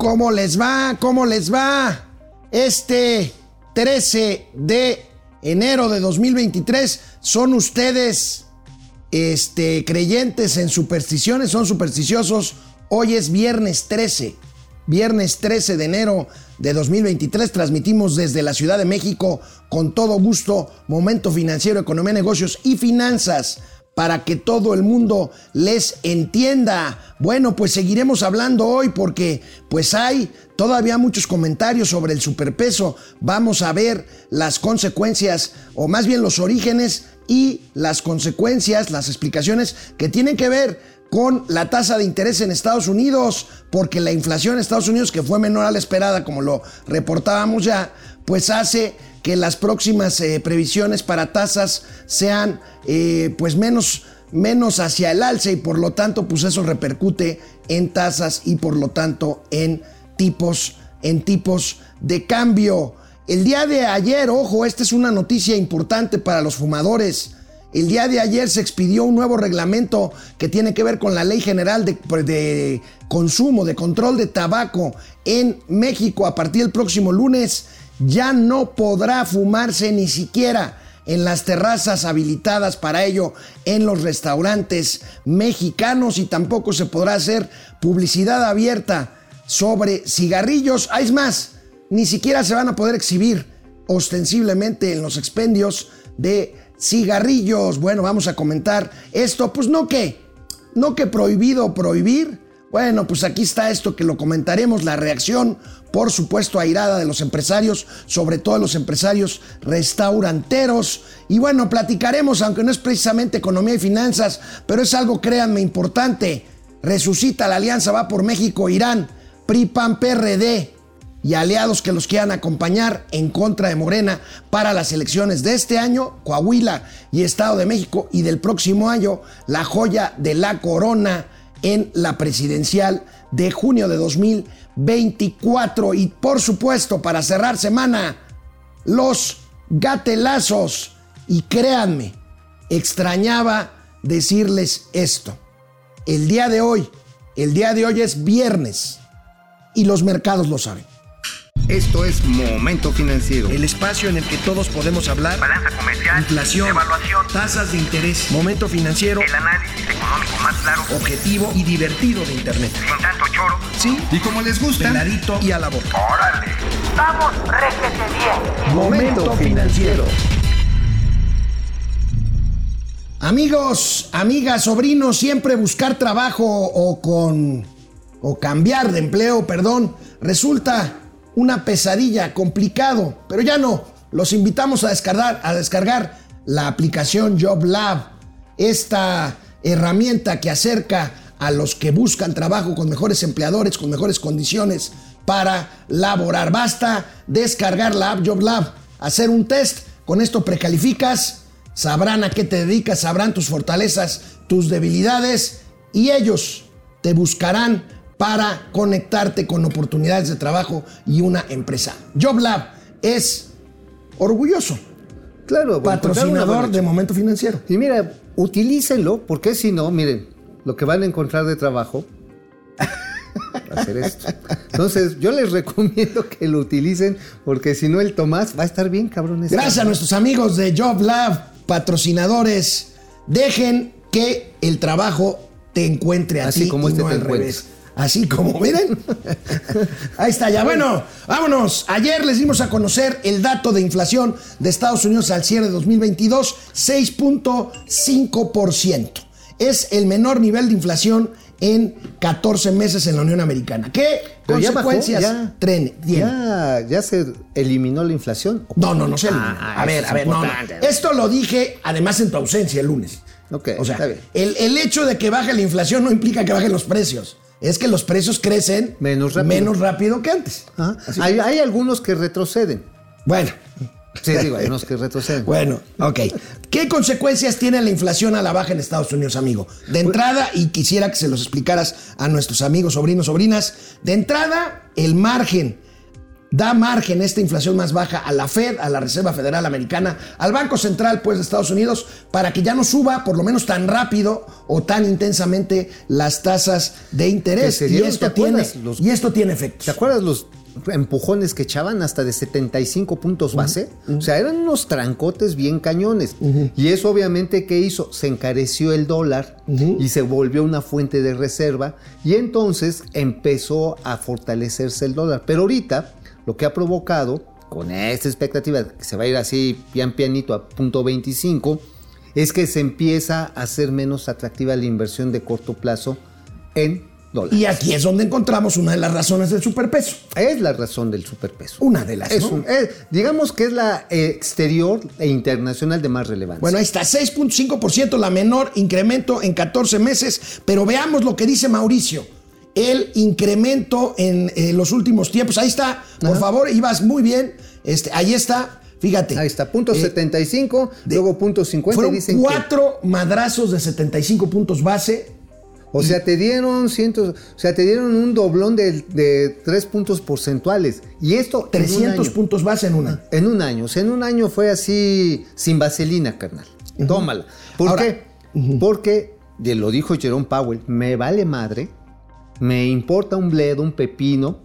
¿Cómo les va? ¿Cómo les va? Este 13 de enero de 2023 son ustedes este creyentes en supersticiones, son supersticiosos. Hoy es viernes 13. Viernes 13 de enero de 2023 transmitimos desde la Ciudad de México con todo gusto Momento Financiero, Economía, Negocios y Finanzas para que todo el mundo les entienda. Bueno, pues seguiremos hablando hoy porque pues hay todavía muchos comentarios sobre el superpeso. Vamos a ver las consecuencias o más bien los orígenes y las consecuencias, las explicaciones que tienen que ver con la tasa de interés en Estados Unidos, porque la inflación en Estados Unidos, que fue menor a la esperada, como lo reportábamos ya, pues hace que las próximas eh, previsiones para tasas sean eh, pues menos, menos hacia el alza y por lo tanto pues eso repercute en tasas y por lo tanto en tipos, en tipos de cambio. El día de ayer, ojo, esta es una noticia importante para los fumadores. El día de ayer se expidió un nuevo reglamento que tiene que ver con la Ley General de, de, Consumo, de Control de Tabaco en México. A partir del próximo lunes ya no podrá fumarse ni siquiera en las terrazas habilitadas para ello en los restaurantes mexicanos y tampoco se podrá hacer publicidad abierta sobre cigarrillos. Ah, más, ni siquiera se van a poder exhibir ostensiblemente en los expendios de cigarrillos. Bueno, vamos a comentar esto. Pues no que, no que prohibido prohibir. Bueno, pues aquí está esto que lo comentaremos, la reacción por supuesto, airada de los empresarios, sobre todo los empresarios restauranteros. Y bueno, platicaremos, aunque no es precisamente economía y finanzas, pero es algo, créanme, importante. Resucita la alianza Va por México, Irán, PRI, PAN, PRD y aliados que los quieran acompañar en contra de Morena para las elecciones de este año, Coahuila y Estado de México, y del próximo año, la joya de la corona en la presidencial de junio de 2024. Y por supuesto, para cerrar semana, los gatelazos. Y créanme, extrañaba decirles esto. El día de hoy, el día de hoy es viernes y los mercados lo saben. Esto es Momento Financiero. El espacio en el que todos podemos hablar. Balanza comercial. Inflación. Evaluación. Tasas de interés. Momento Financiero. El análisis económico más claro. Objetivo y divertido de Internet. Sin tanto choro. Sí. Y como les gusta. Peladito y a la boca. ¡Órale! ¡Vamos, réjete bien! Momento Financiero. Amigos, amigas, sobrinos, siempre buscar trabajo o con... o cambiar de empleo, perdón, resulta una pesadilla, complicado, pero ya no. Los invitamos a descargar, a descargar la aplicación JobLab, esta herramienta que acerca a los que buscan trabajo con mejores empleadores, con mejores condiciones para laborar. Basta descargar la app JobLab, hacer un test, con esto precalificas, sabrán a qué te dedicas, sabrán tus fortalezas, tus debilidades y ellos te buscarán para conectarte con oportunidades de trabajo y una empresa. JobLab es orgulloso. Claro, patrocinador de Momento Financiero. Y mira, utilícenlo, porque si no, miren, lo que van a encontrar de trabajo hacer esto. Entonces, yo les recomiendo que lo utilicen porque si no el Tomás va a estar bien, cabrones. Gracias a nuestros amigos de JobLab, patrocinadores. Dejen que el trabajo te encuentre así como este no te al revés. Así como, miren. Ahí está ya. Bueno, vámonos. Ayer les dimos a conocer el dato de inflación de Estados Unidos al cierre de 2022, 6.5%. Es el menor nivel de inflación en 14 meses en la Unión Americana. ¿Qué consecuencias ya, tiene? Ya, ya se eliminó la inflación. No, no, no se eliminó. a ver, a ver, no, no. Esto lo dije además en tu ausencia el lunes. Ok, O sea, está bien. el, el hecho de que baje la inflación no implica que bajen los precios. Es que los precios crecen Menos rápido. menos rápido que antes. Ah, hay, hay algunos que retroceden. Bueno, Sí, digo, hay unos que retroceden. bueno, ok. ¿Qué consecuencias tiene la inflación a la baja en Estados Unidos, amigo? De entrada, y quisiera que se los explicaras a nuestros amigos, sobrinos, sobrinas. De entrada, el margen da margen esta inflación más baja a la Fed, a la Reserva Federal Americana, al Banco Central pues, de Estados Unidos, para que ya no suba por lo menos tan rápido o tan intensamente las tasas de interés. Y esto, ¿te tiene? Los- y esto tiene efectos. ¿Te acuerdas los empujones que echaban hasta de 75 puntos base? O sea, eran unos trancotes bien cañones. Y eso obviamente, ¿qué hizo? Se encareció el dólar y se volvió una fuente de reserva y entonces empezó a fortalecerse el dólar. Pero ahorita, lo que ha provocado, con esta expectativa de que se va a ir así pian pianito a punto 25, es que se empieza a hacer menos atractiva la inversión de corto plazo en dólares. Y aquí es donde encontramos una de las razones del superpeso. Es la razón del superpeso. Una de las, Es ¿no? un- es- digamos que es la exterior e internacional de más relevancia. Bueno, ahí está, 6.5%, la menor incremento en 14 meses, pero veamos lo que dice Mauricio. El incremento en eh, los últimos tiempos, ahí está, por favor, ibas muy bien, este, ahí está, fíjate. ahí está, punto Eh, 75, luego punto 50 y Fueron dicen que, cuatro madrazos de 75 puntos base. o sea, te dieron cientos, o sea, te dieron un doblón de, de 3 puntos porcentuales y esto en un 300 año. puntos base en una. En un año, o sea, en un año fue así sin vaselina, carnal. Tómala. ¿Por Ahora, qué? Porque, lo dijo Jerome Powell, me vale madre, me importa un bledo, un pepino,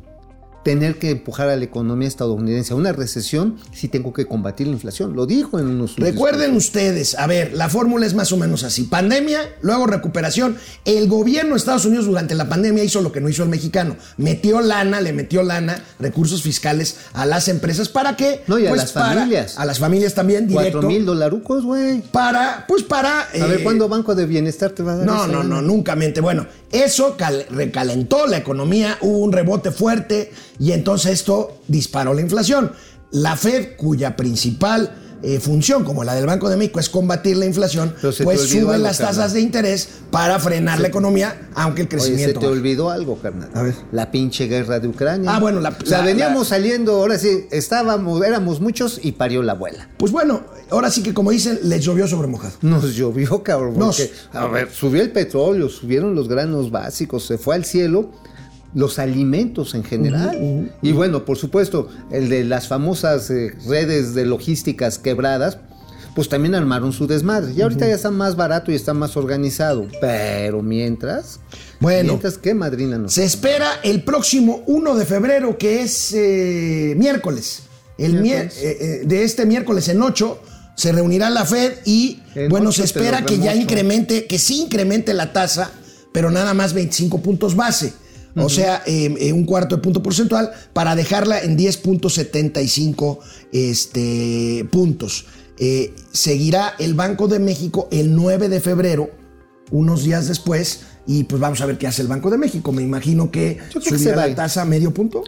tener que empujar a la economía estadounidense a una recesión si tengo que combatir la inflación. Lo dijo en unos... Recuerden ustedes, a ver, la fórmula es más o menos así. Pandemia, luego recuperación. El gobierno de Estados Unidos durante la pandemia hizo lo que no hizo el mexicano. Metió lana, le metió lana, recursos fiscales a las empresas. ¿Para qué? No, y a las para- familias. A las familias también, directo. 4 mil dolarucos, güey. Para, pues para... A ver, eh, ¿cuándo Banco de Bienestar te va a dar No, no, lana? no, nunca mente. Bueno, eso cal- recalentó la economía, hubo un rebote fuerte y entonces esto disparó la inflación. La Fed, cuya principal eh, función, como la del Banco de México, es combatir la inflación, pues olvidó sube algo, las tasas de interés para frenar la economía, aunque el Oye, se crecimiento. te olvidó algo, carnal. A ver. La pinche guerra de Ucrania. Ah, bueno, la- O sea, la- veníamos la- saliendo, ahora sí, estábamos, éramos muchos y parió la abuela. Pues bueno, ahora sí que como dicen, les llovió sobre mojado. Nos llovió, cabrón. Nos. Porque, a ver, subió el petróleo, subieron los granos básicos, se fue al cielo los alimentos en general. Y bueno, por supuesto, el de las famosas eh, redes de logísticas quebradas, pues también armaron su desmadre. Y ahorita ya está más barato y está más organizado. Pero mientras, Bueno. mientras, ¿qué madrina nos? Se espera el próximo 1 de febrero, que es eh, miércoles. El Miércoles. eh, eh, de este miércoles en 8 se reunirá la Fed y En bueno, se espera que ya incremente, que sí incremente la tasa, pero nada más 25 puntos base. O sea, eh, eh, un cuarto de punto porcentual para dejarla en 10.75 este, puntos. Eh, seguirá el Banco de México el 9 de febrero, unos días después, y pues vamos a ver qué hace el Banco de México. Me imagino que subirá la tasa medio punto.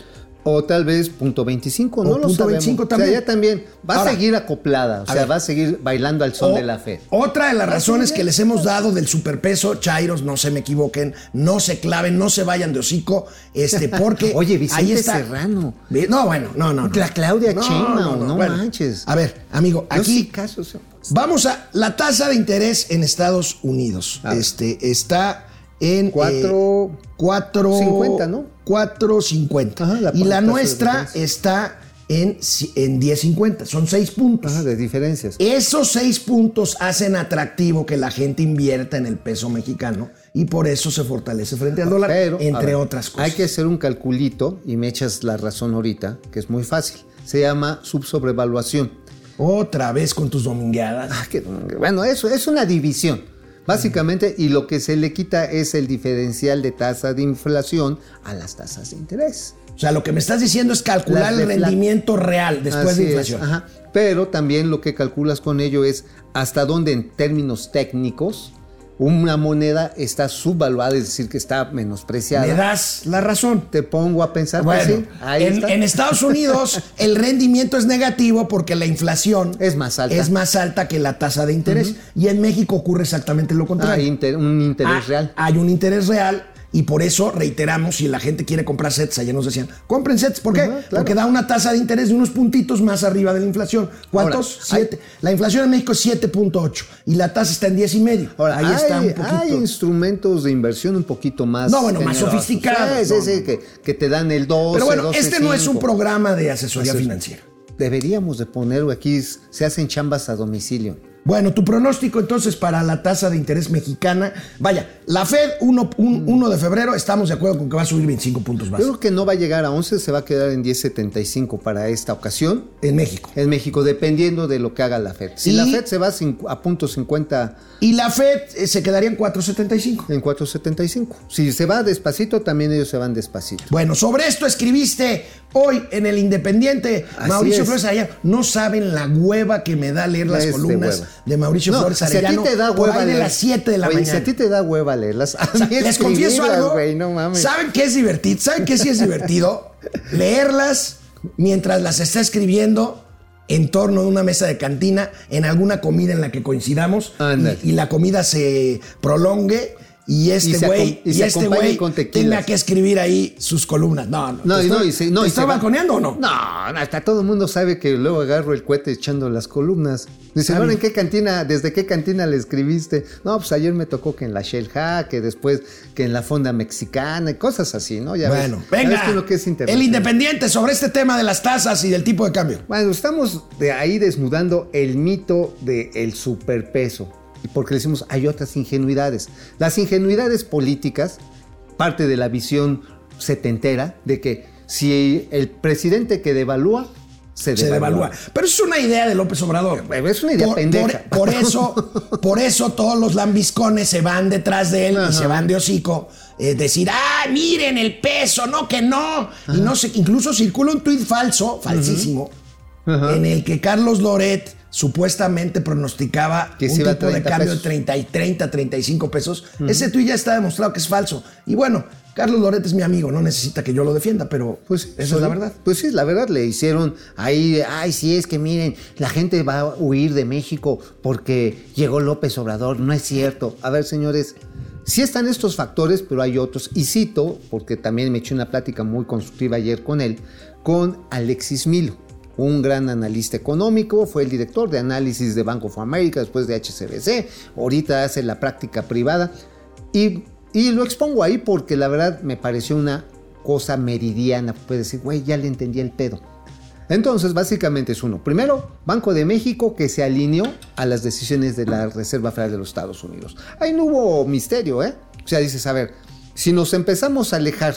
O tal vez punto 25, no O lo punto sabemos. 25 también. O sea, ya también va Ahora, a seguir acoplada, o sea, ver. va a seguir bailando al son O- de la fe. Otra de las razones que les hemos dado del superpeso, Chairos, no se me equivoquen, no se claven, no se vayan de hocico, este, porque Oye, Vicente ahí está. Serrano. No, bueno, no, no. no. La Claudia Sheinbaum, no manches. A ver, amigo, aquí sí caso, vamos a la tasa de interés en Estados Unidos. Este está en Cuatro- eh, cuatro- 50, ¿no? 4.50. Ajá, la y la nuestra está en, en 10.50. Son 6 puntos. Ajá, de diferencias. Esos seis puntos hacen atractivo que la gente invierta en el peso mexicano y por eso se fortalece frente al dólar, Pero, entre ver, otras cosas. Hay que hacer un calculito y me echas la razón ahorita, que es muy fácil. Se llama subsobrevaluación. Otra vez con tus domingueadas. Ah, que- bueno, eso es una división. Básicamente, y lo que se le quita es el diferencial de tasa de inflación a las tasas de interés. O sea, lo que me estás diciendo es calcular el rendimiento real después Así de es, inflación. ajá. Pero también lo que calculas con ello es hasta dónde en términos técnicos una moneda está subvaluada, es decir, que está menospreciada. Me das la razón. Te pongo a pensar que Bueno, sí, ahí en, está. en Estados Unidos el rendimiento es negativo porque la inflación Es más alta. es más alta que la tasa de interés. Y en México ocurre exactamente lo Ah, contrario. inter- un interés Ah, real. Hay un interés real y por eso reiteramos, si la gente quiere comprar sets, ayer nos decían, compren sets, ¿por qué? Claro. Porque da una tasa de interés de unos puntitos más arriba de la inflación. ¿Cuántos? Ahora, Siete. La inflación en México es 7.8 y la tasa está en 10 y medio. Ahora, Ahí hay, está un poquito. hay instrumentos de inversión un poquito más. No, bueno, más sofisticados. No, sí, no. que, que te dan el 12. Pero bueno, 12, este no es un 5. programa de asesoría es. financiera. Deberíamos de poner aquí, se hacen chambas a domicilio. Bueno, tu pronóstico entonces para la tasa de interés mexicana. Vaya, la Fed 1, un- 1 de febrero, estamos de acuerdo con que va a subir 25 puntos Yo básicos creo que no va a llegar a 11, se va a quedar en 10.75 para esta ocasión. en México. En México, dependiendo de lo que haga la Fed. Si Y- la Fed se va a punto 50 Y la Fed eh, se quedaría en 4.75. en 4.75. Si se va despacito, también ellos se van despacito. Bueno, sobre esto escribiste hoy en el Independiente Así Mauricio es. Flores Arellano. No saben la hueva que me da leer las Es de columnas de Mauricio No, Flores si a ti Arellano te da por hueva ahí de las 7 de la Oye, mañana. Si a ti te da hueva leerlas, a O sea, mí les confieso algo. güey, no mames. ¿Saben qué es divertido? ¿Saben qué sí es divertido? Leerlas mientras las está escribiendo en torno a una mesa de cantina, en alguna comida en la que coincidamos y la comida se prolongue y este güey y y este güey tenga que escribir ahí sus columnas. No, no. No, ¿Te y no, estoy- y se, no, ¿te y estoy se va- balconeando o no? No, no, hasta todo el mundo sabe que luego agarro el cohete echando las columnas. Dice, Está ¿ahora bien. en qué cantina, desde qué cantina le escribiste? No, pues ayer me tocó que en la Shell Ha, que después que en la Fonda Mexicana, y cosas así, ¿no? Ya Bueno, ves, ya ves venga. tú lo que es el. Independiente sobre este tema de las tasas y del tipo de cambio. Bueno, estamos de ahí desnudando el mito del superpeso. Y porque decimos, hay otras ingenuidades. Las ingenuidades políticas, parte de la visión setentera de que si el presidente que devalúa, se se devalúa. devalúa. Pero es una idea de López Obrador. Es una idea por, pendeja. por- por eso, por eso todos los lambiscones se van detrás de él y se van de hocico. eh, decir, ah, miren el peso, no que no. Y no sé, incluso circula un tuit falso, falsísimo, Ajá. en el que Carlos Loret supuestamente pronosticaba Que un tipo de 30 cambio pesos. de 30 y 30, 35 pesos. Ese tuit ya está demostrado que es falso. Y bueno, Carlos Loret es mi amigo, no necesita que yo lo defienda, pero Pues esa es la verdad. Pues sí, la verdad le hicieron ahí, ay, sí, es que miren, la gente va a huir de México porque llegó López Obrador. No es cierto. A ver, señores, sí están estos factores, pero hay otros. Y cito, porque también me eché una plática muy constructiva ayer con él, con Alexis Milo, un gran analista económico, fue el director de análisis de Bank of America, después de HCBC, ahorita hace la práctica privada. Y, y lo expongo ahí porque la verdad me pareció una cosa meridiana. Puede decir, güey, ya le entendí el pedo. Entonces, básicamente es uno. Primero, Banco de México que se alineó a las decisiones de la Reserva Federal de los Estados Unidos. Ahí no hubo misterio, ¿eh? O sea, dices, a ver, si nos empezamos a alejar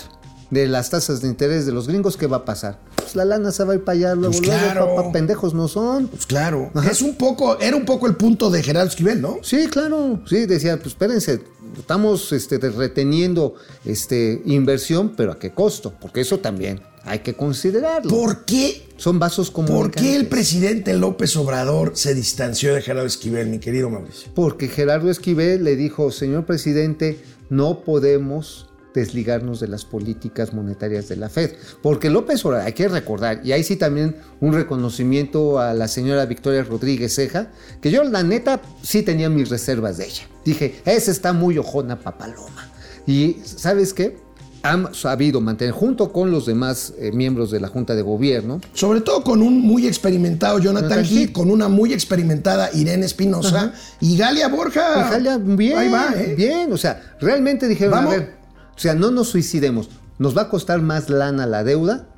de las tasas de interés de los gringos, ¿qué va a pasar? Pues la lana se va a ir para allá, luego, Pues luego, claro. papá, pendejos no son. Pues claro. Es un poco, era un poco el punto de Gerardo Esquivel, ¿no? Sí, claro. Sí, decía, pues espérense, estamos este, reteniendo este, inversión, pero ¿a qué costo? Porque eso también hay que considerarlo. ¿Por qué, Son vasos ¿Por comunicantes. qué el presidente López Obrador se distanció de Gerardo Esquivel, mi querido Mauricio? Porque Gerardo Esquivel le dijo, señor presidente, no podemos desligarnos de las políticas monetarias de la Fed. Porque López Obrador, hay que recordar, y ahí sí también un reconocimiento a la señora Victoria Rodríguez Ceja, que yo la neta sí tenía mis reservas de ella. Dije, esa está muy ojona papaloma. Y ¿sabes qué? Han sabido mantener, junto con los demás eh, miembros de la Junta de Gobierno, Sobre todo con un muy experimentado Jonathan Heath, con una muy experimentada Irene Espinosa y Galia Borja. Ojalá, bien, Ahí va, ¿eh? bien. O sea, realmente dijeron, Vamos. a ver, o sea, no nos suicidemos. Nos va a costar más lana la deuda,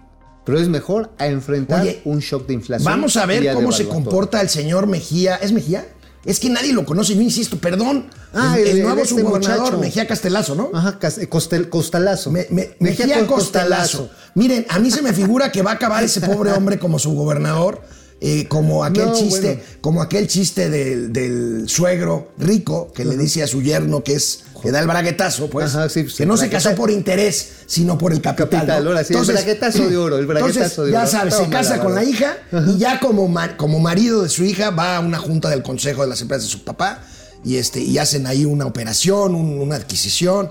pero es mejor a enfrentar Oye, un shock de inflación. Vamos a ver cómo se comporta el señor Mejía. ¿Es Mejía? Es que nadie lo conoce, yo insisto, perdón. Ah, el, el- el nuevo este subgobernador, muchacho. Mejía Castelazo, ¿no? Ajá, eh, costel- costalazo. Me- me- Mejía Mejía con Costelazo. Miren, a mí se me figura que va a acabar ese pobre hombre como su gobernador, eh, como aquel No, chiste, bueno. como aquel chiste del, del suegro rico que le dice a su yerno que es que da el braguetazo, pues, Ajá, sí, pues, que no se casó por interés, sino por el capital. Capital, ¿no? ahora sí, el braguetazo de oro, el braguetazo entonces, de ya oro. sabes, se casa la con la hija y ya como, como marido de su hija va a una junta del consejo de las empresas de su papá y este y hacen ahí una operación, un- una adquisición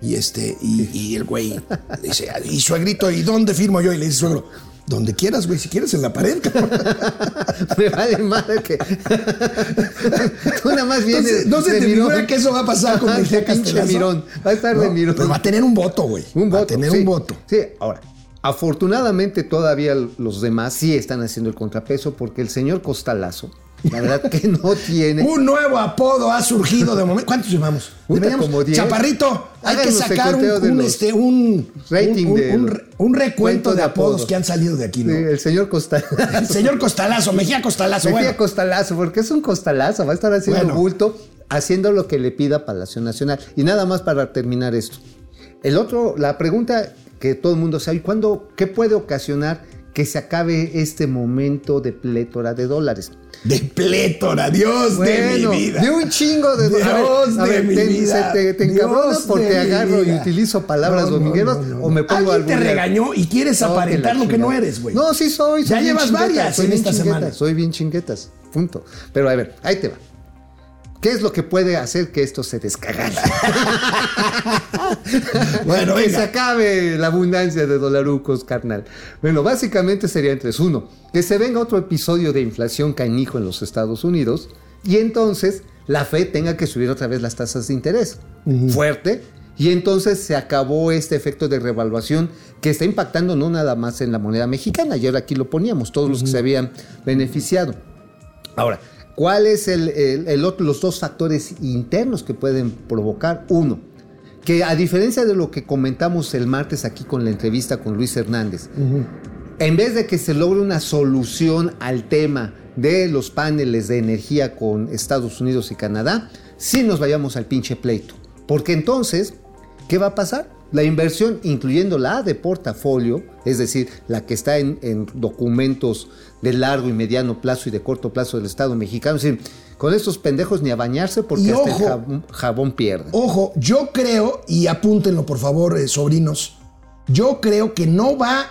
y este y, y el güey dice y suegrito y dónde firmo yo y le dice suegro Donde quieras, güey. Si quieres en la pared, cabrón. Me vale madre que. Tú nada más vienes. Entonces, no se de te figura que eso va a pasar con de pinche mirón. Va a estar de mirón. Pero va a tener un voto, güey. Un Va voto. a tener sí. un voto. Sí, ahora. Afortunadamente todavía los demás sí están haciendo el contrapeso porque el señor Costalazo, la verdad que no tiene. Un nuevo apodo ha surgido de momento. ¿Cuántos llevamos? Como 10. Chaparrito, hay que Háganos sacar un, un, este, un, rating un, de un- recuento cuento de apodos apodos. que han salido de aquí, Sí, ¿no? el señor Costalazo. El señor Costalazo, Mejía Costalazo. Mejía bueno. Costalazo, porque es un costalazo, va a estar haciendo Bueno. bulto, haciendo lo que le pida Palacio Nacional. Y nada más para terminar esto. El otro, la pregunta que todo el mundo sabe, ¿cuándo, qué puede ocasionar que se acabe este momento de plétora de dólares? De plétora, Dios de mi vida. de un chingo de Dios A ver, a de mi vida. se te, te Dios encabronas porque agarro y utilizo palabras No, domingueras no, no, o me pongo Alguien te regañó y quieres aparentar lo que no eres, güey. No, sí soy. soy Ya llevas varias soy en esta semana. Soy bien chinguetas. Punto. Pero a ver, ahí te va. ¿Qué es lo que puede hacer que esto se descagara? Bueno, que venga. se acabe la abundancia de dolarucos, carnal. Bueno, básicamente serían tres. Uno, que se venga otro episodio de inflación canijo en los Estados Unidos y entonces la Fed tenga que subir otra vez las tasas de interés. Fuerte. Y entonces se acabó este efecto de revaluación que está impactando no nada más en la moneda mexicana. Ayer aquí lo poníamos, todos los que se habían beneficiado. Ahora, ¿cuál es el, el- el otro, los dos factores internos que pueden provocar? Uno, que a diferencia de lo que comentamos el martes aquí con la entrevista con Luis Hernández, en vez de que se logre una solución al tema de los paneles de energía con Estados Unidos y Canadá, sí nos vayamos al pinche pleito. Porque entonces, ¿qué va a pasar? La inversión, incluyendo la de portafolio, es decir, la que está en, en documentos de largo y mediano plazo y de corto plazo del Estado mexicano, es decir, con estos pendejos ni a bañarse porque Y hasta el jabón, jabón pierde. Ojo, yo creo, y apúntenlo por favor, eh, sobrinos, yo creo que no va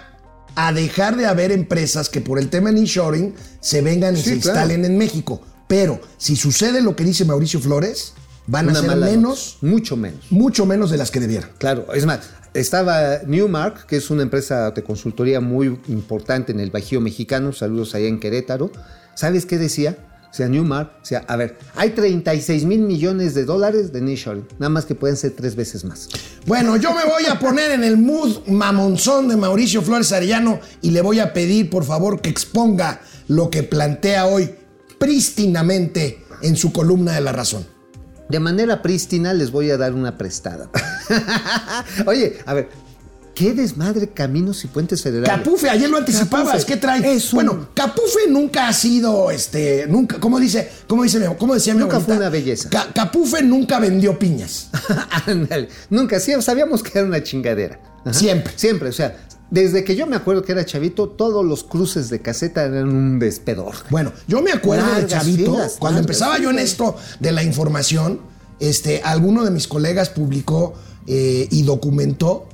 a dejar de haber empresas que por el tema de inshoring se vengan y Sí, se claro. instalen en México. Pero si sucede lo que dice Mauricio Flores, van a ser menos, noche, mucho menos. mucho menos de las que debieran. Claro, es más, estaba Newmark, que es una empresa de consultoría muy importante en el Bajío mexicano, saludos allá en Querétaro. ¿Sabes qué decía? O sea, Newmark, o sea, a ver, hay 36 mil millones de dólares de nearshoring, nada más que pueden ser tres veces más. Bueno, yo me voy a poner en el mood mamonzón de Mauricio Flores Arellano y le voy a pedir por favor que exponga lo que plantea hoy prístinamente en su columna de la razón. De manera prístina les voy a dar una prestada. Oye, a ver, ¿qué desmadre caminos y puentes federales? Capufe, ayer lo anticipabas, Capufe. ¿qué trae? Un- Bueno, Capufe nunca ha sido, este, nunca, ¿cómo dice, cómo dice, mi- cómo decía mi Nunca abuelita? fue una belleza. Ca- Capufe nunca vendió piñas. Ándale. Nunca, sí, sabíamos que era una chingadera. Ajá. Siempre. Siempre, o sea, desde que yo me acuerdo que era chavito, todos los cruces de caseta eran un despedor. Bueno, yo me acuerdo de Chavito, filas, cuando empezaba yo en esto de la información, este, alguno de mis colegas publicó eh, y documentó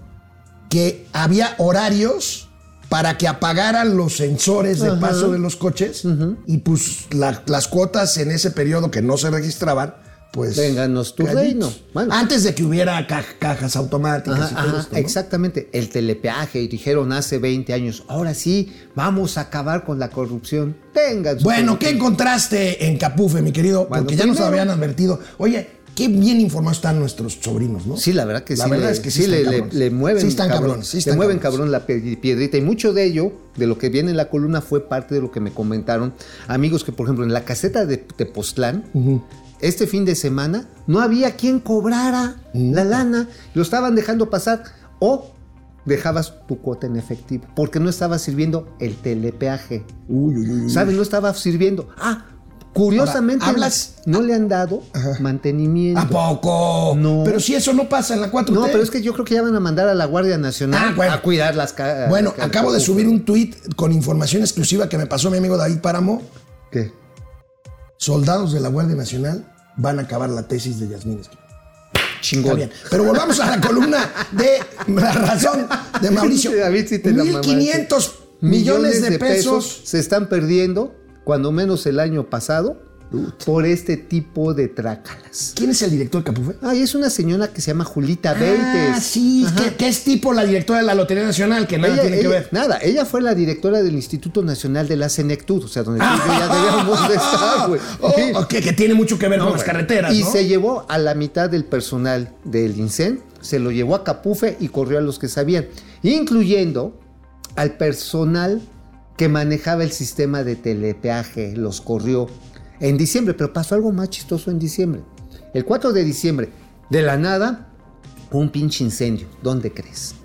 que había horarios para que apagaran los sensores de paso de los coches y pues la- las cuotas en ese periodo que no se registraban, pues... Vénganos tu callitos. reino. Bueno. Antes de que hubiera ca- cajas automáticas Ajá, y todo ajá, esto, ¿no? Exactamente, el telepeaje, y dijeron hace 20 años, ahora sí, vamos a acabar con la corrupción. Tengan su Bueno, ¿qué encontraste en Capufe, mi querido? Bueno, Porque ya nos habían advertido. Oye, qué bien informados están nuestros sobrinos, ¿no? Sí, la verdad que La sí. verdad le, es que sí sí le, están le- le mueven. Sí están cabrón, cabrones, sí le están mueven cabrones. cabrón la piedrita. Y mucho de ello, de lo que viene en la columna, fue parte de lo que me comentaron amigos que, por ejemplo, en la caseta de Tepoztlán, este fin de semana, no había quien cobrara la lana. Lo estaban dejando pasar. O dejabas tu cuota en efectivo. Porque no estaba sirviendo el telepeaje. Uy, uy, uy. ¿Sabes? No estaba sirviendo. Ah, curiosamente, Ahora, no le han dado mantenimiento. ¿A poco? No. Pero si eso no pasa en la 4T. No, pero es que yo creo que ya van a mandar a la Guardia Nacional Ah, bueno. a cuidar las ca- Bueno, ca- acabo de subir un tweet con información exclusiva que me pasó mi amigo David Páramo. ¿Qué? Soldados de la Guardia Nacional van a acabar la tesis de Yasmín Esquivel. Está Chingón. bien. Pero volvamos a la columna de la razón de Mauricio. David, sí te la 1.500 millones de pesos. se están perdiendo, cuando menos el año pasado, por este tipo de trácalas. ¿Quién es el director de Capufe? Ay, es una señora que se llama Julita Ah, Beites. sí, Ajá. que, que es tipo la directora de la Lotería Nacional, que nada Ella- tiene que ver. Nada, ella fue la directora del Instituto Nacional de la Senectud, o sea, donde tú yo ya debíamos de estar, güey. Oh, Sí. que tiene mucho que ver con las carreteras, Y ¿no? se llevó a la mitad del personal del INSEN, se lo llevó a Capufe y corrió a los que sabían, incluyendo al personal que manejaba el sistema de telepeaje, los corrió en diciembre, pero pasó algo más chistoso en diciembre. El 4 de diciembre, de la nada, un pinche incendio. ¿Dónde crees?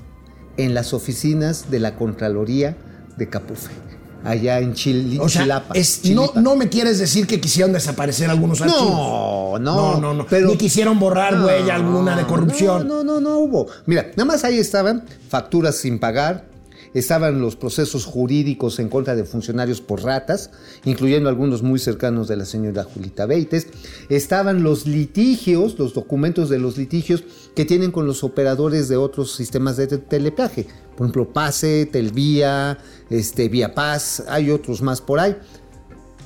En las oficinas de la Contraloría de Capufe, allá en Chil O sea, Chilapa. es- no, no me quieres decir que quisieron desaparecer algunos archivos. No, no, No, no, no. Pero Ni quisieron borrar No, huella alguna de corrupción. No, no, no, no hubo. Mira, nada más ahí estaban facturas sin pagar, estaban los procesos jurídicos en contra de funcionarios por ratas, incluyendo algunos muy cercanos de la señora Julita Beites, estaban los litigios, los documentos de los litigios que tienen con los operadores de otros sistemas de te- telepeaje, por ejemplo, Pase, Telvía, este, Vía Paz, hay otros más por ahí.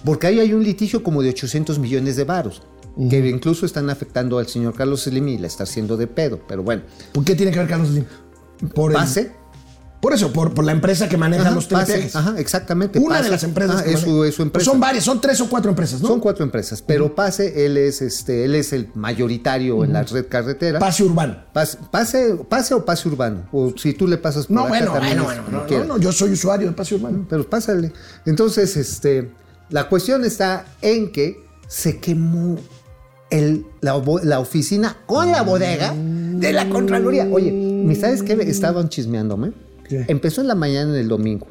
Porque ahí hay un litigio como de 800 millones de varos, que incluso están afectando al señor Carlos Slim y la está haciendo de pedo. Pero bueno, ¿Por qué tiene que ver Carlos Slim? Por pase. Por eso, por, por la empresa que maneja Ajá, los pase, telepeajes. ajá, exactamente. Una de Pase. las empresas. Ah, que es, su, maneja. es su empresa. Pues son varias, son tres o cuatro empresas, ¿no? Son cuatro empresas, pero Pase, él es, este, él es el mayoritario en la red carretera. Pase urbano. Pase, pase, pase o pase urbano. O si tú le pasas por No, acá bueno, bueno, bueno. No, no, no, yo soy usuario de Pase urbano. Pero pásale. Entonces, este, la cuestión está en que se quemó el- la, la oficina con la bodega de la Contraloría. Oye, ¿me sabes qué? Estaban chismeándome. Empezó en la mañana en el domingo.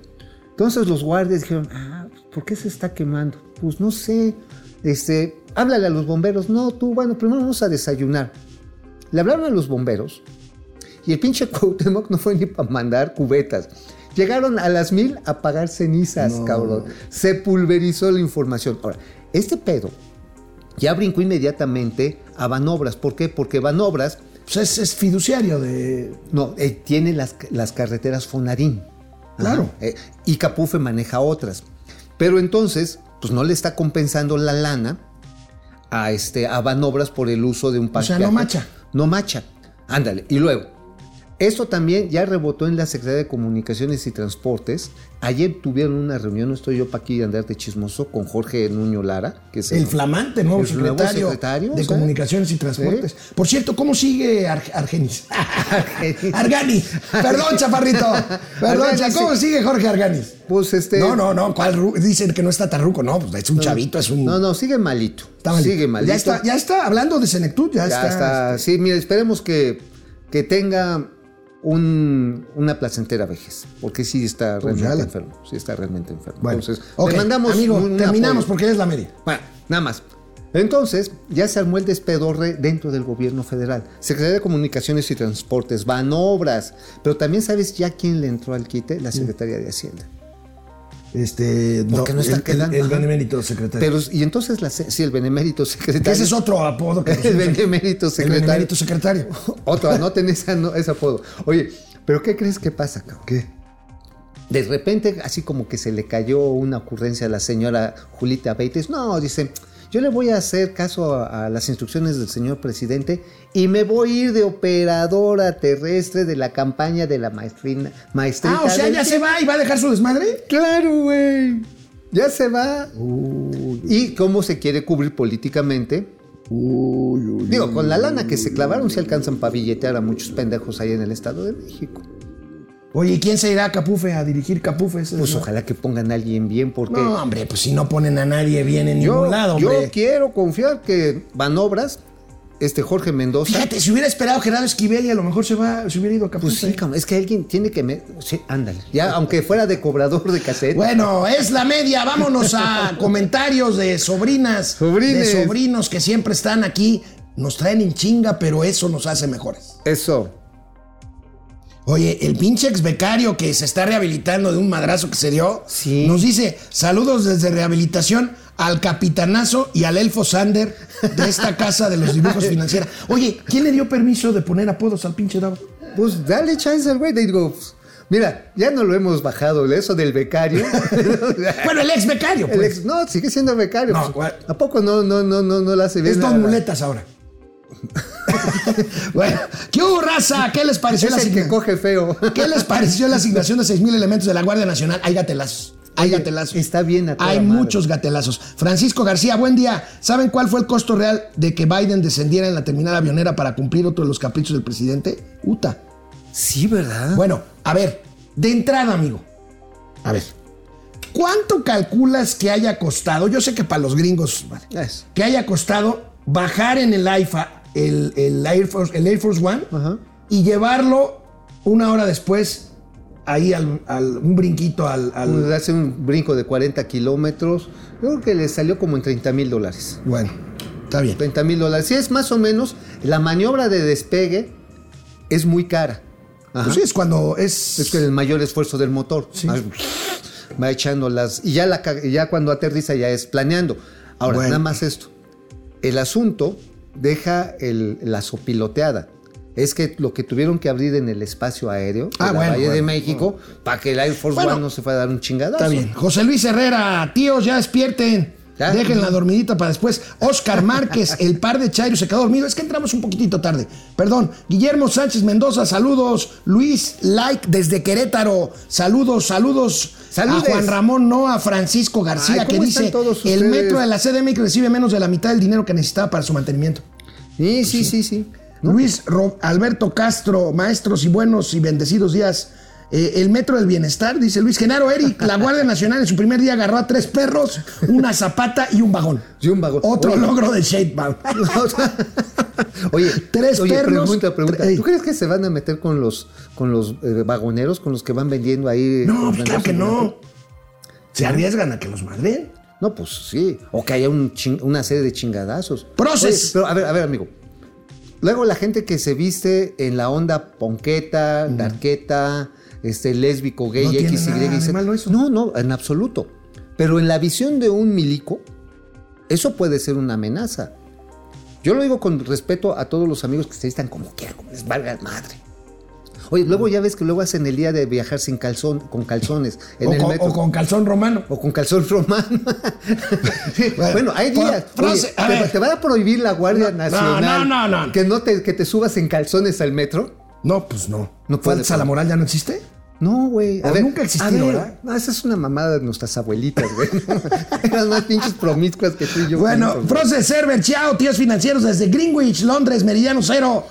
Entonces los guardias dijeron, ah, ¿por qué se está quemando? Pues no sé. Este, háblale a los bomberos. No, tú, bueno, primero vamos a desayunar. Le hablaron a los bomberos y el pinche Cuauhtémoc no fue ni para mandar cubetas. Llegaron a las mil a pagar cenizas, cabrón. Se pulverizó la información. Ahora, este pedo ya brincó inmediatamente a Banobras. ¿Por qué? Porque Banobras Pues es, es fiduciario de. no, eh, tiene las, las carreteras Fonarín. Claro. Eh, y Capufe maneja otras. Pero entonces, pues no le está compensando la lana a, este, a Banobras por el uso de un O sea, parque. no macha. No macha. Ándale. Y luego, esto también ya rebotó en la Secretaría de Comunicaciones y Transportes. Ayer tuvieron una reunión, no estoy yo para aquí andar de chismoso, con Jorge Nuño Lara, que es El flamante nuevo el secretario, secretario, de. Comunicaciones y Transportes. Por cierto, ¿cómo sigue Ar- Argenis? Arganis. Perdón, chaparrito. Perdón, Arganis, ¿cómo sigue Jorge Arganis? Pues este. No, no, no. ¿cuál Dicen que no está tan ruco. No, pues es un chavito, es un. No, no, sigue malito. está malito. Sigue malito. Ya está, ya está hablando de Senectud, ya, Ya está. está. Sí, mira, esperemos que, que tenga un- una placentera vejez. Porque sí está Pues realmente enfermo. Sí está realmente enfermo. Bueno, Entonces, ok, le mandamos amigo, un terminamos apoyo. porque es la media. Bueno, nada más. Entonces, ya se armó el despedorre dentro del gobierno federal. Secretaría de Comunicaciones y Transportes, van obras. Pero también sabes ya quién le entró al quite, la Secretaría de Hacienda. Este, Porque no está el, quedando, El, el benemérito secretario. Pero, y entonces, la, sí, el benemérito secretario. ese es otro apodo que El benemérito El secretario. benemérito secretario. Otro, anoten esa, no, ese apodo. Oye, ¿pero qué crees que pasa, cabrón? ¿Qué? De repente, así como que se le cayó una ocurrencia a la señora Julita Beites. No, dice, yo le voy a hacer caso a, a las instrucciones del señor presidente y me voy a ir de operadora terrestre de la campaña de la maestrina, maestrita. Ah, o sea, ya se va y va a dejar su desmadre. Claro, güey. Ya se va. ¿Y cómo se quiere cubrir políticamente? Digo, con la lana que se clavaron se alcanzan para billetear a muchos pendejos ahí en el Estado de México. Oye, ¿y quién se irá a Capufe a dirigir Capufe? Ese Pues ojalá que pongan a alguien bien, porque No, hombre, pues si no ponen a nadie bien en yo, ningún lado, yo hombre. quiero confiar que Van Obras, este Jorge Mendoza. Fíjate, si hubiera esperado Gerardo Esquivel y a lo mejor se va, se hubiera ido a Capufe. Pues sí, cabrón, es que alguien tiene que. Me... Sí, ándale. Ya, aunque fuera de cobrador de cassette. Bueno, es la media. Vámonos a comentarios de sobrinas, Sobrines. de sobrinos que siempre están aquí. Nos traen en chinga, pero eso nos hace mejores. Eso. Oye, el pinche ex becario que se está rehabilitando de un madrazo que se dio, Sí. nos dice saludos desde rehabilitación al capitanazo y al elfo Sander de esta casa de los dibujos financieros. Oye, ¿quién le dio permiso de poner apodos al pinche Davo? Pues dale chance al güey. Digo, Mira, ya no lo hemos bajado, eso del becario. Bueno, el ex becario, El pues. ex- no, sigue siendo becario. No, pues. ¿A poco no, no, no, no, no le hace bien? Es dos muletas ahora. bueno, ¿qué hubo, raza? ¿Qué les pareció Es la el que asignación? coge feo. ¿Qué les pareció la asignación de 6.000 elementos de la Guardia Nacional? Hay gatelazos. Hay Oye, gatelazos. está bien a toda Hay madre. muchos gatelazos. Francisco García, buen día. ¿Saben cuál fue el costo real de que Biden descendiera en la terminal avionera para cumplir otro de los caprichos del presidente? Uta. Sí, ¿verdad? Bueno, a ver, de entrada, amigo. A ver. ¿Cuánto calculas que haya costado? Yo sé que para los gringos, vale, que haya costado bajar en el AIFA, el, el Air, Force, el Air Force One, Ajá. y llevarlo una hora después ahí al, al- un brinquito al... al- Hace un brinco de 40 kilómetros. Creo que le salió como en 30 mil dólares. Bueno, está bien. 30 mil dólares. Sí, es más o menos. La maniobra de despegue es muy cara. Ajá. Pues sí, es cuando es... Es que el mayor esfuerzo del motor. Sí. Va echando las. Y ya, la, ya cuando aterriza ya es planeando. Ahora, Bueno. nada más esto. El asunto deja el- la sopiloteada. Es que lo que tuvieron que abrir en el espacio aéreo Ah, la bueno, Valle de bueno. México para que el Air Force. One no se fuera a dar un chingadazo. Está bien. José Luis Herrera, tíos, ya despierten. Ya. Dejen la dormidita para después. Oscar Márquez, el par de Chairo se quedó dormido. Es que entramos un poquitito tarde. Perdón. Guillermo Sánchez Mendoza, saludos. Luis Like desde Querétaro. Saludos, saludos. Saludes. A Juan Ramón, no a Francisco García, Ay, que ¿cómo están dice: el metro de la CDMX recibe menos de la mitad del dinero que necesitaba para su mantenimiento. Sí, sí, sí, sí. Luis Alberto Castro, maestros y buenos y bendecidos días. Eh, el Metro del Bienestar, dice Luis Genaro Eric, la Guardia Nacional en su primer día agarró a tres perros, una zapata y un vagón. Y un vagón. Otro Oye. logro de Shapebaum. Oye, Tres oye, perros, pregunta, pregunta. tre- ¿Tú crees que se van a meter con los, con los eh, vagoneros, con los que van vendiendo ahí? No, pues claro que no. Se arriesgan a que los madren. No, pues sí. O que haya un una serie de chingadazos. Proces. Oye, pero a ver, a ver, amigo. Luego la gente que se viste en la onda ponqueta, darqueta, este, lésbico, gay, No X, Y. No, no, en absoluto. Pero en la visión de un milico, eso puede ser una amenaza. Yo lo digo con respeto a todos los amigos que se vistan como quieran, como les valga madre. Oye, luego ya ves que luego hacen el día de viajar sin calzón, con calzones en O el con, metro. o con calzón romano. O con calzón romano. bueno, hay días. Oye, a te, te va a prohibir la Guardia No, Nacional no, no, no. que no te, que te subas en calzones al metro. No, pues no. No puede, ¿Fuerza a la moral ya no existe? No, güey. A ver, nunca existió, ¿verdad? No, esa es una mamada de nuestras abuelitas, güey. Eran más pinches promiscuas que tú y yo. Bueno. Proces Server, chao, tíos financieros desde Greenwich, Londres, Meridiano Cero.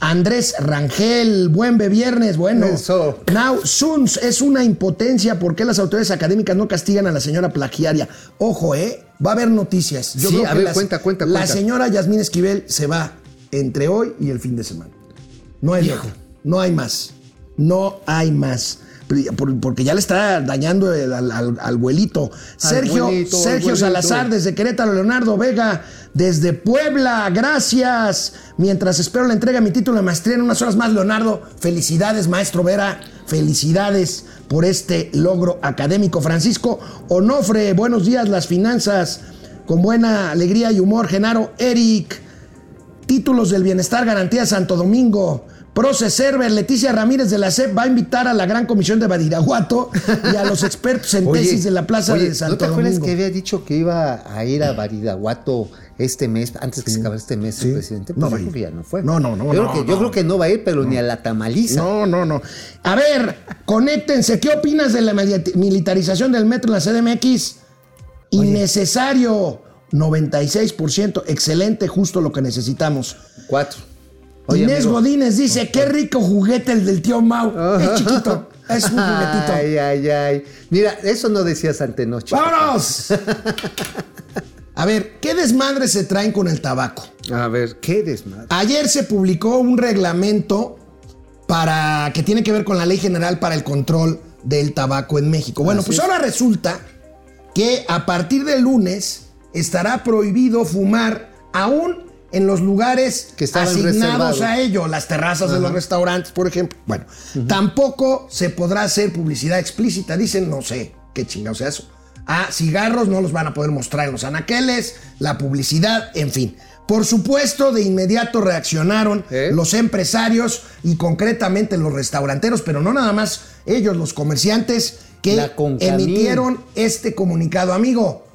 Andrés Rangel, buen viernes, bueno. Eso. Now, Suns es una impotencia. ¿Por qué las autoridades académicas no castigan a la señora plagiaria? Ojo, ¿eh? Va a haber noticias. Yo Sí, creo a que ver, las- cuenta, cuenta, La cuenta. señora Yasmín Esquivel se va entre hoy y el fin de semana. No hay dejo. No hay más. No hay más. Por- Porque ya le está dañando el- al, al- al abuelito. Sergio, al Sergio. Salazar desde Querétaro, Leonardo Vega desde Puebla, gracias. Mientras espero la entrega de mi título de maestría en unas horas más, Leonardo, felicidades, maestro Vera, felicidades por este logro académico. Francisco Onofre, buenos días, las finanzas, con buena alegría y humor. Genaro, Eric, títulos del bienestar, garantía Santo Domingo. Proce Server, Leticia Ramírez de la CEP va a invitar a la gran comisión de Badiraguato y a los expertos en Oye, tesis de la Plaza oye, de Santo ¿No te acuerdas Domingo. que había dicho que iba a ir a Baridaguato este mes, antes que se acabara este mes Sí. el presidente? No Pues va ya no fue. No, no, no, Yo, creo, que, no. yo creo que no va a ir, pero ni a la tamaliza. No, no, no. A ver, conéctense. ¿Qué opinas de la militarización del metro en la CDMX? Innecesario. 96%. Excelente, justo lo que necesitamos. Cuatro. Oye, Inés amigo. Godínez dice, qué rico juguete el del tío Mau. Es chiquito, es un juguetito. Ay, ay, ay. Mira, eso no decías antenoche. ¡Vámonos! A ver, ¿qué desmadre se traen con el tabaco? A ver, ¿qué desmadre? Ayer se publicó un reglamento para que tiene que ver con la Ley General para el Control del Tabaco en México. Bueno, Así pues es. ahora resulta que a partir del lunes estará prohibido fumar aún en los lugares Que asignados reservados. a ello, las terrazas de los restaurantes, por ejemplo. Bueno, tampoco se podrá hacer publicidad explícita. Dicen, no sé qué chingados sea eso. A cigarros no los van a poder mostrar en los anaqueles, la publicidad, en fin. Por supuesto, de inmediato reaccionaron ¿Eh? los empresarios y concretamente los restauranteros, pero no nada más ellos los comerciantes que emitieron este comunicado. Amigo,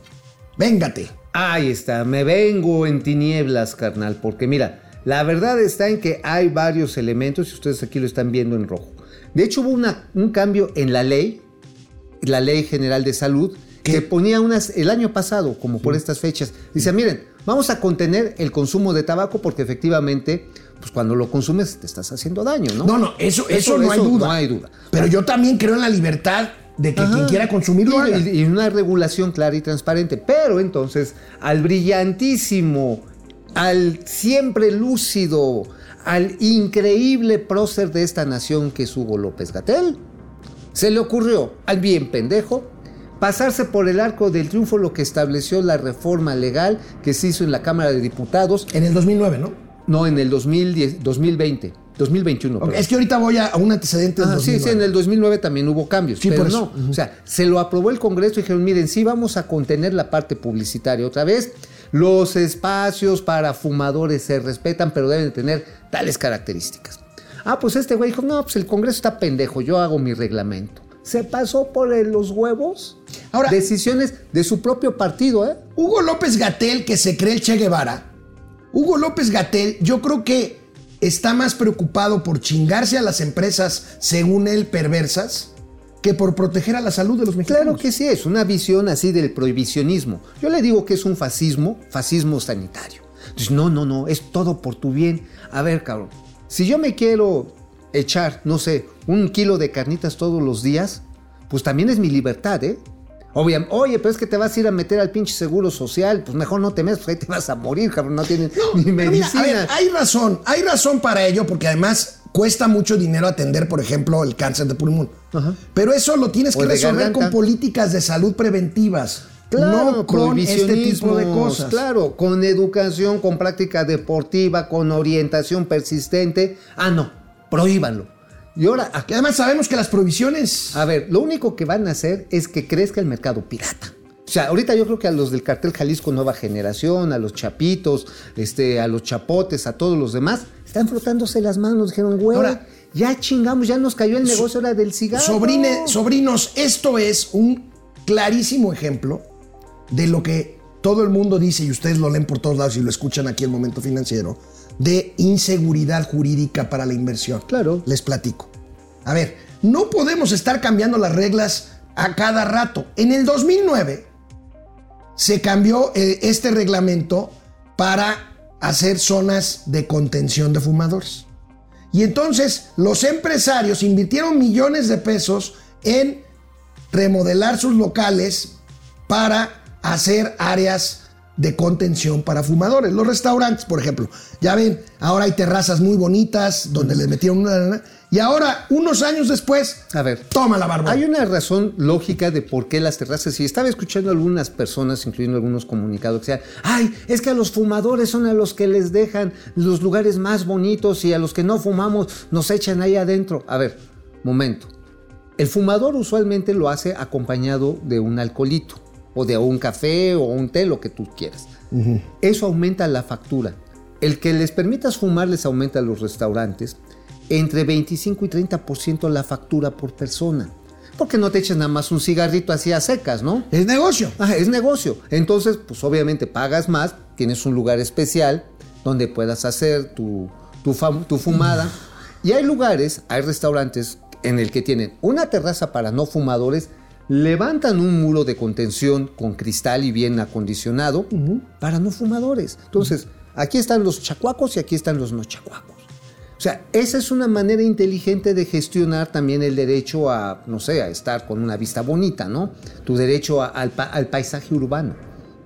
véngate. Ahí está, me vengo en tinieblas, carnal, porque mira, la verdad está en que hay varios elementos y ustedes aquí lo están viendo en rojo. De hecho, hubo una- un cambio en la ley, la ley general de salud, ¿Qué? que ponía unas, el año pasado, como por estas fechas, dice, miren, vamos a contener el consumo de tabaco porque efectivamente, pues cuando lo consumes te estás haciendo daño, ¿no? No, no, eso, eso, no hay duda. No hay duda. Pero yo también creo en la libertad de que Ajá. quien quiera consumirlo Y- haga. y, y una regulación clara y transparente. Pero entonces, al brillantísimo, al siempre lúcido, al increíble prócer de esta nación que es Hugo López Gatel, se le ocurrió al bien pendejo pasarse por el arco del triunfo lo que estableció la reforma legal que se hizo en la Cámara de Diputados, En el 2009, ¿no? no en el 2010, 2020, 2021. Ok, perdón. Es que ahorita voy a, un antecedente del Ah, sí, 2009. sí, en el 2009 también hubo cambios, Sí, pero por no. O sea, se lo aprobó el Congreso y dijeron, miren, sí vamos a contener la parte publicitaria otra vez. Los espacios para fumadores se respetan, pero deben de tener tales características. Ah, pues este güey dijo, no, pues el Congreso está pendejo, yo hago mi reglamento. Se pasó por los huevos. Ahora- decisiones de su propio partido, ¿eh? Hugo López Gatel, que se cree el Che Guevara, Hugo López Gatel, yo creo que está más preocupado por chingarse a las empresas, según él, perversas, que por proteger a la salud de los mexicanos. Claro que sí, es una visión así del prohibicionismo. Yo le digo que es un fascismo, fascismo sanitario. No, no, no, es todo por tu bien. A ver, cabrón, si yo me quiero echar, no sé, un kilo de carnitas todos los días, pues también es mi libertad, ¿eh? Obviamente, oye, pero es que te vas a ir a meter al pinche seguro social, pues mejor no te metas, pues ahí te vas a morir, cabrón, no tienes ni Pero mira, medicina. a ver, hay razón, hay razón para ello, porque además cuesta mucho dinero atender, por ejemplo, el cáncer de pulmón. Ajá. Pero eso lo tienes O que resolver con políticas de salud preventivas, Claro, no con este tipo de cosas. Claro, con educación, con práctica deportiva, con orientación persistente. Ah, no, prohíbanlo. Y ahora, ¿a Que además sabemos que las prohibiciones... A ver, lo único que van a hacer es que crezca el mercado pirata. O sea, ahorita yo creo que a los del cartel Jalisco Nueva Generación, a los chapitos, este, a los chapotes, a todos los demás, están frotándose las manos. Dijeron, güey, Ahora- ya chingamos, ya nos cayó el negocio ahora del cigarro. Sobrine- sobrinos, esto es un clarísimo ejemplo de lo que todo el mundo dice, y ustedes lo leen por todos lados y lo escuchan aquí en Momento Financiero, de inseguridad jurídica para la inversión. Claro. Les platico. A ver, no podemos estar cambiando las reglas a cada rato. En el 2009 se cambió eh, este reglamento para hacer zonas de contención de fumadores. Y entonces los empresarios invirtieron millones de pesos en remodelar sus locales para hacer áreas de contención para fumadores. Los restaurantes, por ejemplo, ya ven, ahora hay terrazas muy bonitas donde les metieron una... Y ahora, unos años después, A ver, toma la barba. Hay una razón lógica de por qué las terrazas. Y estaba escuchando algunas personas, incluyendo algunos comunicados, que decían: Ay, es que a los fumadores son a los que les dejan los lugares más bonitos y a los que no fumamos nos echan ahí adentro. A ver, momento. El fumador usualmente lo hace acompañado de un alcoholito, o de un café, o un té, lo que tú quieras. Eso aumenta la factura. El que les permitas fumar les aumenta a los restaurantes entre 25 y 30% la factura por persona. Porque no te echas nada más un cigarrito así a secas, ¿no? Es negocio. Ah, es negocio. Entonces, pues obviamente pagas más, tienes un lugar especial donde puedas hacer tu, tu, tu fumada. Y hay lugares, hay restaurantes en el que tienen una terraza para no fumadores, levantan un muro de contención con cristal y bien acondicionado para no fumadores. Entonces, aquí están los chacuacos y aquí están los no chacuacos. O sea, esa es una manera inteligente de gestionar también el derecho a, no sé, a estar con una vista bonita, ¿no? Tu derecho a- al, pa- al paisaje urbano,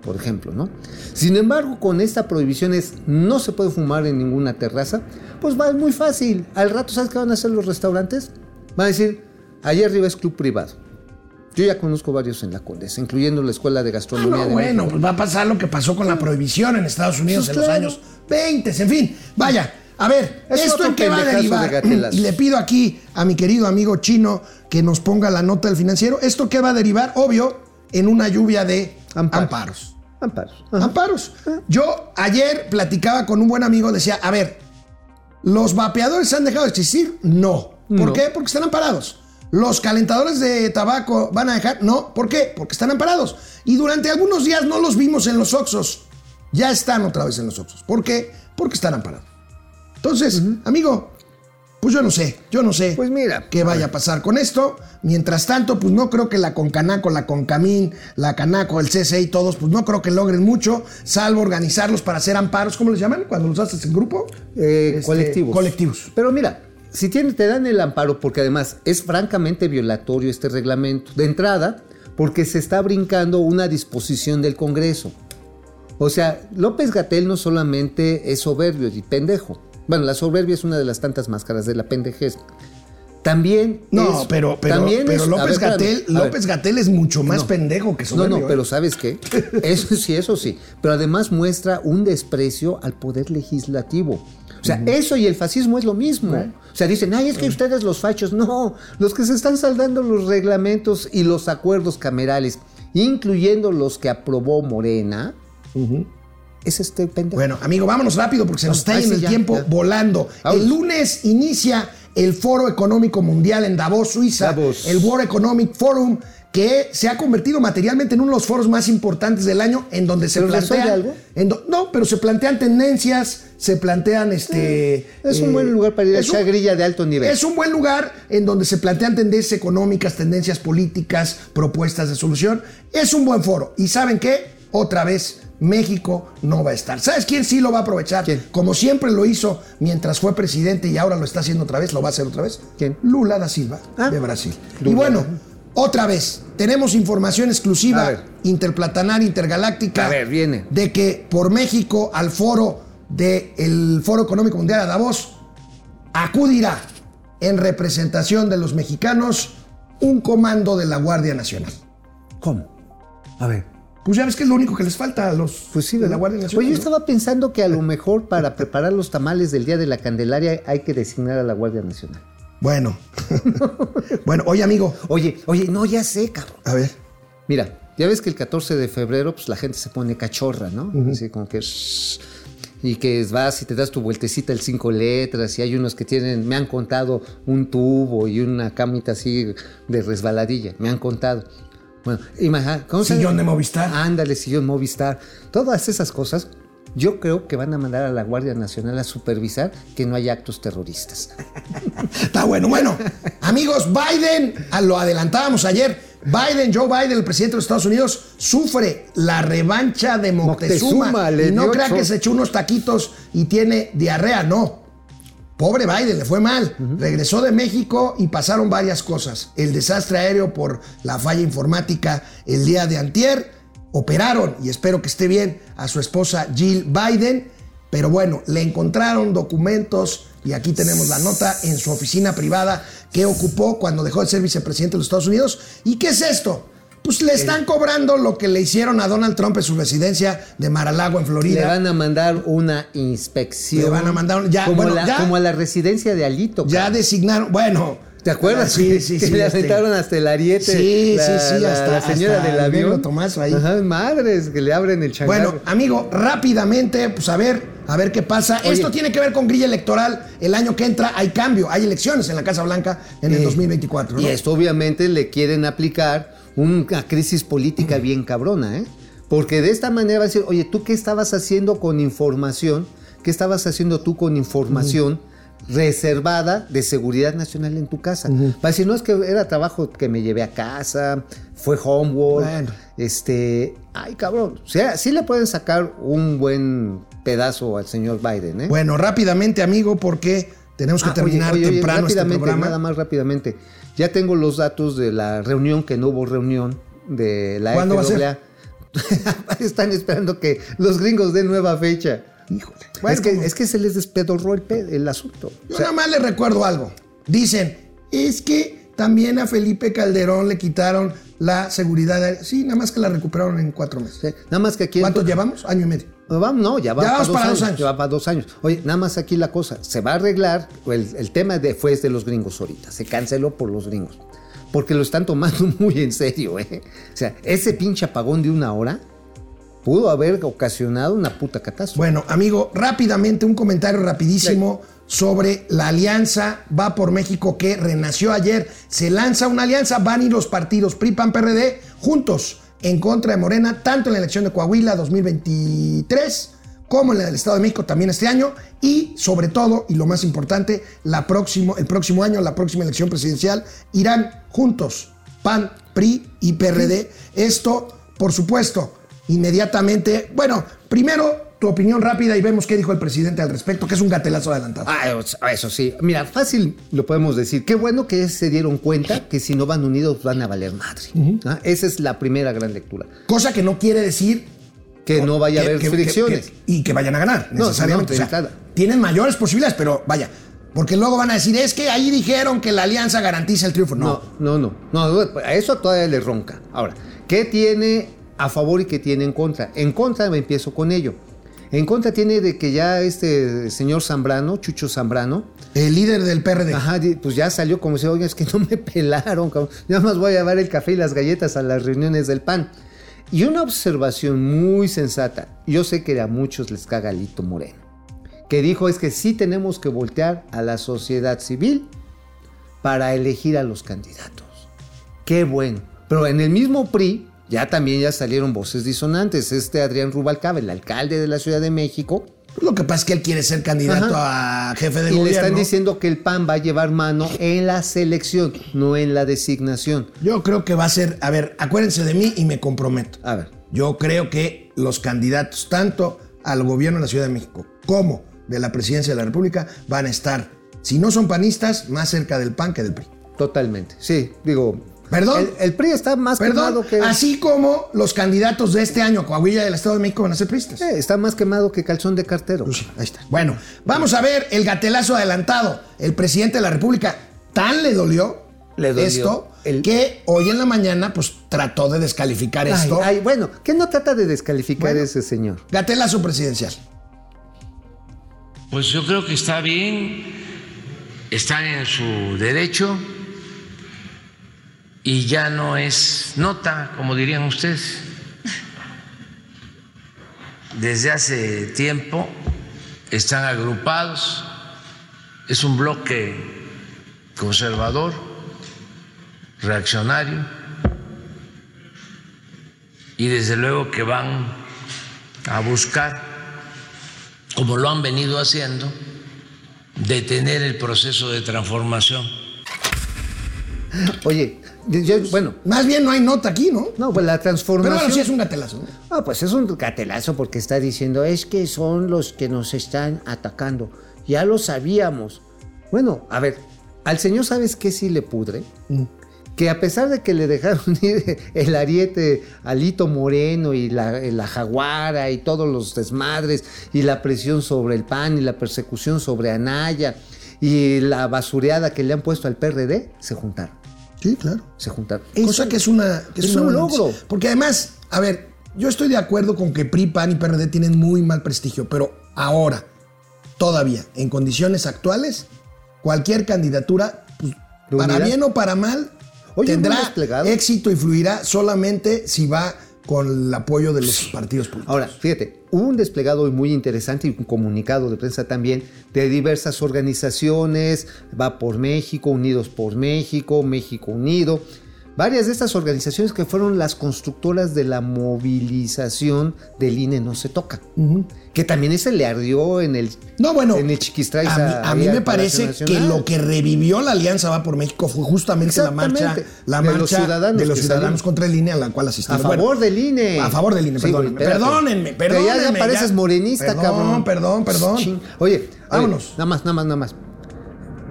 por ejemplo, ¿no? Sin embargo, con esta prohibición es no se puede fumar en ninguna terraza, pues va muy fácil. Al rato, ¿sabes qué van a hacer los restaurantes? Van a decir, allá arriba es club privado. Yo ya conozco varios en la Condesa, incluyendo la Escuela de Ah, Gastronomía no, de bueno, México. pues va a pasar lo que pasó con la prohibición en Estados Unidos Pues en los años 20, en fin. Vaya, a ver, Es ¿esto en qué va a de derivar? Y le pido aquí a mi querido amigo chino que nos ponga la nota del financiero. ¿Esto qué va a derivar? Obvio, en una lluvia de Amparos. amparos. Amparos. Ajá. Amparos. Yo ayer platicaba con un buen amigo, decía, a ver, ¿los vapeadores han dejado de existir? No. ¿Por No. qué? Porque están amparados. ¿Los calentadores de tabaco van a dejar? No, ¿por qué? Porque están amparados. Y durante algunos días no los vimos en los Oxos. Ya están otra vez en los Oxos. ¿Por qué? Porque están amparados. Entonces, amigo, pues yo no sé, yo no sé Pues mira, qué vaya a pasar con esto. Mientras tanto, pues no creo que la Concanaco, la Concamín, la Canaco, el CCI, todos, pues no creo que logren mucho, salvo organizarlos para hacer amparos, ¿cómo les llaman? Cuando los haces en grupo. Eh, Este, colectivos. Colectivos. Pero mira, si tiene- te dan el amparo, porque además es francamente violatorio este reglamento. De entrada, porque se está brincando una disposición del Congreso. O sea, López Gatel no solamente es soberbio y pendejo. Bueno, la soberbia es una de las tantas máscaras de la pendejez. También No, es- pero, pero, también pero es- López, Gatel. López Gatel es mucho más No. pendejo que No, soberbio. no, pero ¿eh? ¿sabes qué? Eso sí, eso sí. Pero además muestra un desprecio al poder legislativo. O sea, eso y el fascismo es lo mismo. O sea, dicen, ay, es que ustedes los fachos. No, los que se están saldando los reglamentos y los acuerdos camerales, incluyendo los que aprobó Morena, es este pendejo. Bueno, amigo, vámonos rápido porque se nos está yendo el ya, tiempo ya. volando. El lunes inicia el Foro Económico Mundial en Davos, Suiza. Davos. El World Economic Forum, que se ha convertido materialmente en uno de los foros más importantes del año, en donde se ¿Pero resuelve plantean. algo? en do- no, pero se plantean tendencias, se plantean este. es un eh, buen lugar para ir a es un- echar grilla de alto nivel. Es un buen lugar en donde se plantean tendencias económicas, tendencias políticas, propuestas de solución. Es un buen foro. ¿Y saben qué? Otra vez México no va a estar. ¿Sabes quién sí lo va a aprovechar? ¿Quién? Como siempre lo hizo mientras fue presidente y ahora lo está haciendo otra vez, lo va a hacer otra vez. ¿Quién? Lula da Silva, Ah. de Brasil. Y bueno, otra vez, tenemos información exclusiva, ver. interplatanaria, intergaláctica, A ver, viene. de que por México al foro del Foro Económico Mundial a Davos acudirá en representación de los mexicanos un comando de la Guardia Nacional. ¿Cómo? A ver. Pues ya ves que es lo único que les falta a los Pues sí, de la. Guardia Nacional. Oye, yo estaba pensando que a lo mejor para preparar los tamales del Día de la Candelaria hay que designar a la Guardia Nacional. Bueno. bueno, oye, amigo. Oye, oye, no, ya sé, cabrón. A ver. Mira, ya ves que el 14 de febrero, pues la gente se pone cachorra, ¿no? Así como que. shh, y que vas y te das tu vueltecita el cinco letras, y hay unos que tienen, me han contado un tubo y una camita así de resbaladilla, me han contado. Bueno, imagina, ¿cómo se Sillón de Movistar. Ándale, sillón Movistar. Todas esas cosas, yo creo que van a mandar a la Guardia Nacional a supervisar que no haya actos terroristas. Está bueno. Bueno, amigos, Biden, ah, lo adelantábamos ayer. Biden, Joe Biden, el presidente de los Estados Unidos, sufre la revancha de Moctezuma. Moctezuma, le y no cho- que se echó unos taquitos y tiene diarrea, no. Pobre Biden, le fue mal. Regresó de México y pasaron varias cosas. El desastre aéreo por la falla informática el día de antier. Operaron, y espero que esté bien, a su esposa Jill Biden. Pero bueno, le encontraron documentos y aquí tenemos la nota en su oficina privada que ocupó cuando dejó de ser vicepresidente de los Estados Unidos. ¿Y qué es esto? Pues le están cobrando lo que le hicieron a Donald Trump en su residencia de Mar-a-Lago en Le Florida. van a mandar una inspección. Le van a mandar- ya, como, bueno, la- ya. como a la residencia de Alito. Ya designaron, bueno. ¿Te acuerdas? Sí, sí, que sí. le este, aventaron hasta el ariete. Sí, la, sí, sí, hasta- la señora hasta del el avión. Tomás ahí. Ajá, madres, que le abren el changarro. Bueno, amigo, rápidamente, pues a ver, a ver qué pasa. Oye. Esto tiene que ver con grilla electoral. El año que entra hay cambio, hay elecciones en la Casa Blanca en el Eh, 2024. ¿no? Y esto obviamente le quieren aplicar una crisis política bien cabrona, ¿eh? Porque de esta manera va a decir, oye, ¿tú qué estabas haciendo con información? ¿Qué estabas haciendo tú con información reservada de seguridad nacional en tu casa? Va a decir, no, es que era trabajo que me llevé a casa, fue homework, Bueno. este... Ay, cabrón. O sea, sí le pueden sacar un buen pedazo al señor Biden, ¿eh? Bueno, rápidamente, amigo, porque tenemos que Ah, terminar oye, oye, oye, temprano este rápidamente, programa. Nada más rápidamente. Ya tengo los datos de la reunión, que no hubo reunión de la ¿Cuándo va a ser? Están esperando que los gringos den nueva fecha. Híjole. es, Bueno, que, como- es que se les despedorró el, asunto. Yo nada más le recuerdo algo. Dicen, es que también a Felipe Calderón le quitaron la seguridad. Sí, nada más que la recuperaron en cuatro meses. Sí, Nada más que aquí... ¿Cuántos llevamos? Año y medio. No, vamos, no, ya va Ya para dos años, años. Ya va para dos años. Oye, nada más aquí la cosa. Se va a arreglar. El, el tema de, fue de los gringos ahorita. Se canceló por los gringos. Porque lo están tomando muy en serio, ¿eh? O sea, ese pinche apagón de una hora. Pudo haber ocasionado una puta catástrofe. Bueno, amigo, rápidamente un comentario rapidísimo sobre la alianza Va por México que renació ayer. Se lanza una alianza, van y los partidos PRI, PAN, PRD juntos en contra de Morena, tanto en la elección de Coahuila 2023 como en la del Estado de México también este año y sobre todo, y lo más importante, la próximo, el próximo año, la próxima elección presidencial, irán juntos PAN, PRI y PRD. Esto, por supuesto, inmediatamente, bueno, primero tu opinión rápida y vemos qué dijo el presidente al respecto, que es un gatelazo adelantado. Ah, eso- sí. Mira, fácil lo podemos decir. Qué bueno que se dieron cuenta que si no van unidos van a valer madre. ¿Ah? Esa es la primera gran lectura. Cosa que no quiere decir Que no vaya a haber que- fricciones. que- y que vayan a ganar, No, necesariamente. no, de O sea, entrada. tienen mayores posibilidades, pero vaya, porque luego van a decir, es que ahí dijeron que la alianza garantiza el triunfo. No, No, no, no. no a eso todavía le ronca. Ahora, ¿qué tiene a favor y qué tiene en contra? En contra me empiezo con ello. En contra tiene de que ya este señor Zambrano, Chucho Zambrano, el líder del PRD. Ajá, pues ya salió como si, oiga, es que no me pelaron, cabrón. Yo más voy a llevar el café y las galletas a las reuniones del PAN. Y una observación muy sensata, yo sé que a muchos les caga Lito Moreno, que dijo es que sí tenemos que voltear a la sociedad civil para elegir a los candidatos. Qué bueno. Pero en el mismo PRI ya también ya salieron voces disonantes. Este Adrián Rubalcaba, el alcalde de la Ciudad de México, Lo que pasa es que él quiere ser candidato a jefe de y le gobierno. están diciendo que el PAN va a llevar mano en la selección, no en la designación. Yo creo que va a ser, a ver, acuérdense de mí y me comprometo. A ver. Yo creo que los candidatos, tanto al gobierno de la Ciudad de México como de la presidencia de la República, van a estar, si no son panistas, más cerca del PAN que del PRI. Totalmente. Sí, digo. ¿Perdón? El, el PRI está más Perdón, quemado que. así como los candidatos de este año Coahuila y el Estado de México van a ser pristas. Eh, está más quemado que calzón de cartero. Pues ahí está. Bueno, vamos a ver el gatelazo adelantado. El presidente de la República tan le dolió, Le dolió esto el- que hoy en la mañana pues trató de descalificar Ay, esto. ay, bueno, ¿qué no trata de descalificar Bueno. ese señor? Gatelazo presidencial. Pues yo creo que está bien, están en su derecho y ya no es nota, como dirían ustedes. Desde hace tiempo están agrupados, es un bloque conservador, reaccionario, y desde luego que van a buscar como lo han venido haciendo, detener el proceso de transformación. Oye, yo- bueno, Más bien no hay nota aquí, ¿no? no, pues la Pero transformación. bueno, sí es un gatelazo. ¿no? Ah, pues es un gatelazo porque está diciendo, es que son los que nos están atacando. Ya lo sabíamos. Bueno, a ver, al señor sabes qué sí le pudre. Que a pesar de que le dejaron ir el ariete a Lito Moreno y la, la jaguara y todos los desmadres y la presión sobre el PAN y la persecución sobre Anaya y la basureada que le han puesto al PRD, se juntaron. Sí, claro. Se juntaron. Cosa que es una que es una un logro. Porque además, a ver, yo estoy de acuerdo con que PRI, PAN y PRD tienen muy mal prestigio, pero ahora, todavía, en condiciones actuales, cualquier candidatura, pues, ¿Lo para bien o para mal, Oye, tendrá éxito y fluirá solamente si va con el apoyo de los partidos políticos. Ahora, fíjate, hubo un desplegado muy interesante y un comunicado de prensa también de diversas organizaciones, va por México, Unidos por México, México Unido, varias de estas organizaciones que fueron las constructoras de la movilización del INE no se toca, que también ese le ardió en el No, bueno, en el Chiquistraiza, a mí, a me parece que lo que revivió la Alianza Va por México fue justamente la marcha, De los ciudadanos de los que ciudadanos salieron. contra el INE a la cual a asistimos. favor Bueno, del INE. A favor del INE, Sí, perdónenme. espérate. perdónenme, Que ya- perdónenme. Ya, pareces morenista, perdón, cabrón. Perdón, perdón. Ching. Oye, Vámonos. oye, nada más, nada más, nada más.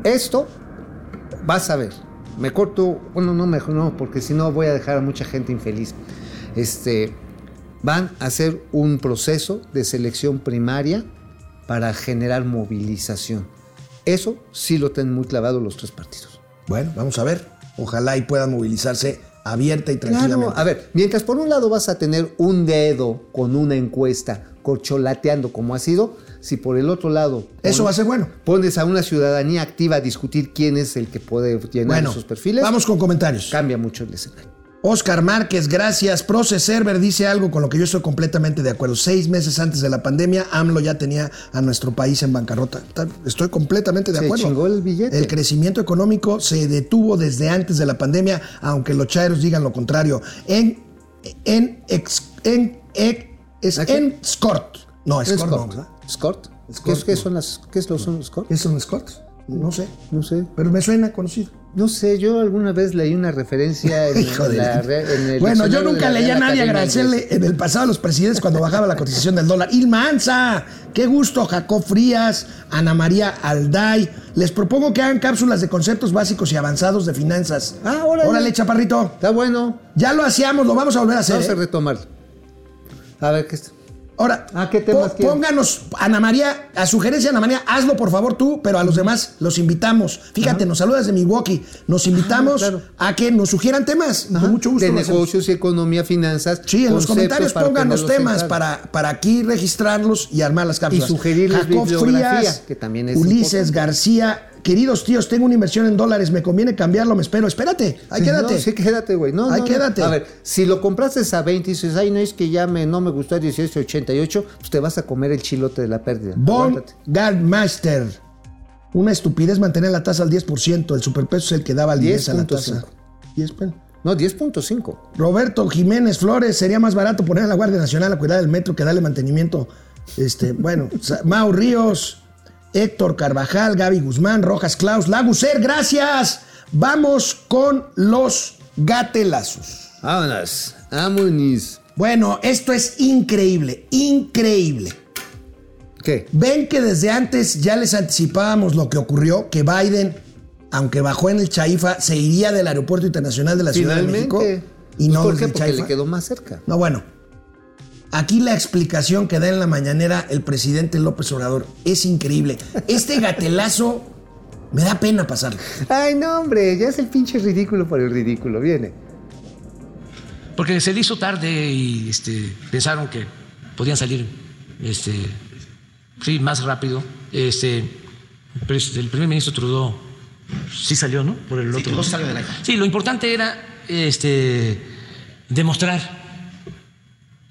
Esto, vas a ver. Me corto, bueno, no, mejor no, porque si no voy a dejar a mucha gente infeliz. Este, van a hacer un proceso de selección primaria para generar movilización. Eso sí lo tienen muy clavado los tres partidos. Bueno, vamos a ver. Ojalá y puedan movilizarse abierta y tranquilamente. Claro, a ver, mientras por un lado vas a tener un dedo con una encuesta corcholateando como ha sido, si por el otro lado Eso va a ser bueno. pones a una ciudadanía activa a discutir quién es el que puede llenar Bueno, esos perfiles, vamos con comentarios. cambia mucho el escenario. Oscar Márquez, gracias. Proce Server dice algo con lo que yo estoy completamente de acuerdo. Seis meses antes de la pandemia, AMLO ya tenía a nuestro país en bancarrota. Ta- Estoy completamente de Se acuerdo. chingó el billete. El crecimiento económico se detuvo desde antes de la pandemia, aunque los chairos digan lo contrario. En, en, ex- en, en, es ¿A qué? en Scott. No, ¿Es Scott no, Scott? ¿Scott? Scott, ¿Qué, es- qué son las, ¿Qué es lo son los Scott? ¿Es un Scott? No sé. No sé. Pero me suena conocido. No sé, yo alguna vez leí una referencia en, Hijo de la en el Bueno, yo nunca leí a nadie agradecerle en el pasado a los presidentes cuando bajaba la cotización del dólar. Ilma Anza, qué gusto, Jacob Frías, Ana María Alday. Les propongo que hagan cápsulas de conceptos básicos y avanzados de finanzas. Ah, órale. Órale, chaparrito. Está bueno. Ya lo hacíamos, lo vamos a volver a hacer. Vamos a ¿eh? retomarlo. A ver, ¿qué está? Ahora, Ah, ¿qué temas po- quieren? pónganos, Ana María, a sugerencia Ana María, hazlo por favor tú, pero a los demás los invitamos. Fíjate, nos saludas de Milwaukee. Nos invitamos claro. a que nos sugieran temas. Ajá. Con mucho gusto. De negocios y economía, finanzas. Sí, en los comentarios tenerlos temas para, para aquí registrarlos y armar las cápsulas. Y sugerirles Jacob Frías, que también es Ulises. García. Queridos tíos, tengo una inversión en dólares. ¿Me conviene cambiarlo? Me espero. Espérate. Ahí Sí, quédate. No, sí, quédate, güey. No, Ahí no, no. quédate. A ver, si lo compraste a 20 y dices, ay, no es que ya me, no me gustó a 18.88, pues te vas a comer el chilote de la pérdida. Bon. Gardmaster. Una estupidez mantener la tasa al 10%. El superpeso es el que daba al 10 a la tasa. 10.5. 10 pesos. No, 10.5. Roberto Jiménez Flores, sería más barato poner a la Guardia Nacional a cuidar del metro que darle mantenimiento. Este, bueno, Mau Ríos, Héctor Carvajal, Gaby Guzmán, Rojas Klaus, Laguser, gracias. Vamos con los gatelazos. Vámonos. Vámonos. Bueno, esto es increíble, increíble. ¿Qué? Ven que desde antes ya les anticipábamos lo que ocurrió, que Biden, aunque bajó en el Chaifa, se iría del Aeropuerto Internacional de la Ciudad de México. Y no ¿Por qué? Porque Chaifa. le quedó más cerca. No, bueno. Aquí la explicación que da en la mañanera el presidente López Obrador es increíble. Este gatelazo me da pena pasarlo. Ay, no, hombre, ya es el pinche ridículo por el ridículo. Viene. Porque se le hizo tarde y este, pensaron que podían salir este, sí, más rápido. Este, el primer ministro Trudeau sí salió, ¿no? Por el otro. Sí, lo importante era este, demostrar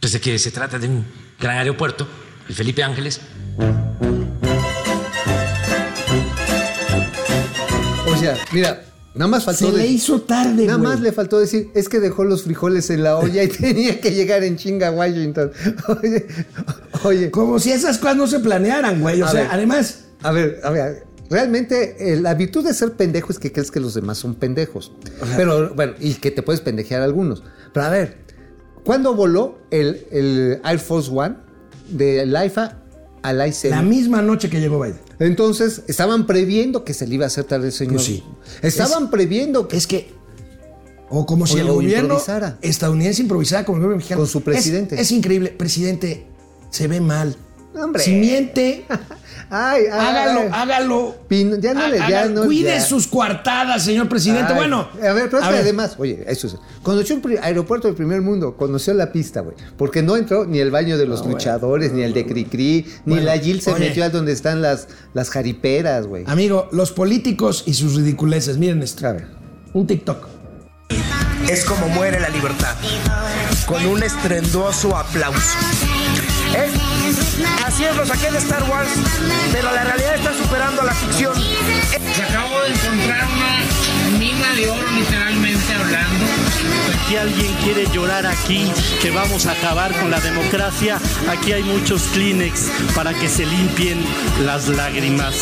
pues, de que se trata de un gran aeropuerto, el Felipe Ángeles, O sea, mira, nada más faltó. Se le hizo tarde, Nada más le faltó decir, es que dejó los frijoles en la olla y tenía que llegar en chinga a Washington. Oye, oye, Como si esas cosas no se planearan, güey. O A sea, ver. además, a ver, a ver. Realmente eh, la virtud de ser pendejo es que crees que los demás son pendejos. Pero bueno, y que te puedes pendejear a algunos. Pero a ver, ¿cuándo voló el, el Air Force One de Laifa al la I-7? misma noche que llegó Biden. Entonces, estaban previendo que se le iba a hacer tarde el señor. Pues sí. Estaban previendo que Es que. O como si O- el gobierno improvisara. estadounidense improvisara con el gobierno mexicano. Con su presidente. Es, es increíble. Presidente, se ve mal. Hombre. Si miente, Ay, ay, hágalo, ay. hágalo. Pin- ya no le- ya Hágalo. no- Cuide ya. sus coartadas, señor presidente. Ay, bueno. A ver, pero es a ver. además, oye, eso es. Conoció un aeropuerto del primer mundo, conoció la pista, güey. Porque no entró ni el baño de los luchadores, ni el de Cricri, ni Bueno, la Gil se oye. metió a donde están las, las jariperas, güey. Amigo, los políticos y sus ridiculeces. Miren esto. A ver. Un TikTok. es como muere la libertad, con un estruendoso aplauso. Así es, lo saqué de Star Wars, pero la realidad está superando a la ficción. Acabo de encontrar una mina de oro, literalmente hablando. Si alguien quiere llorar aquí, que vamos a acabar con la democracia, aquí hay muchos Kleenex para que se limpien las lágrimas.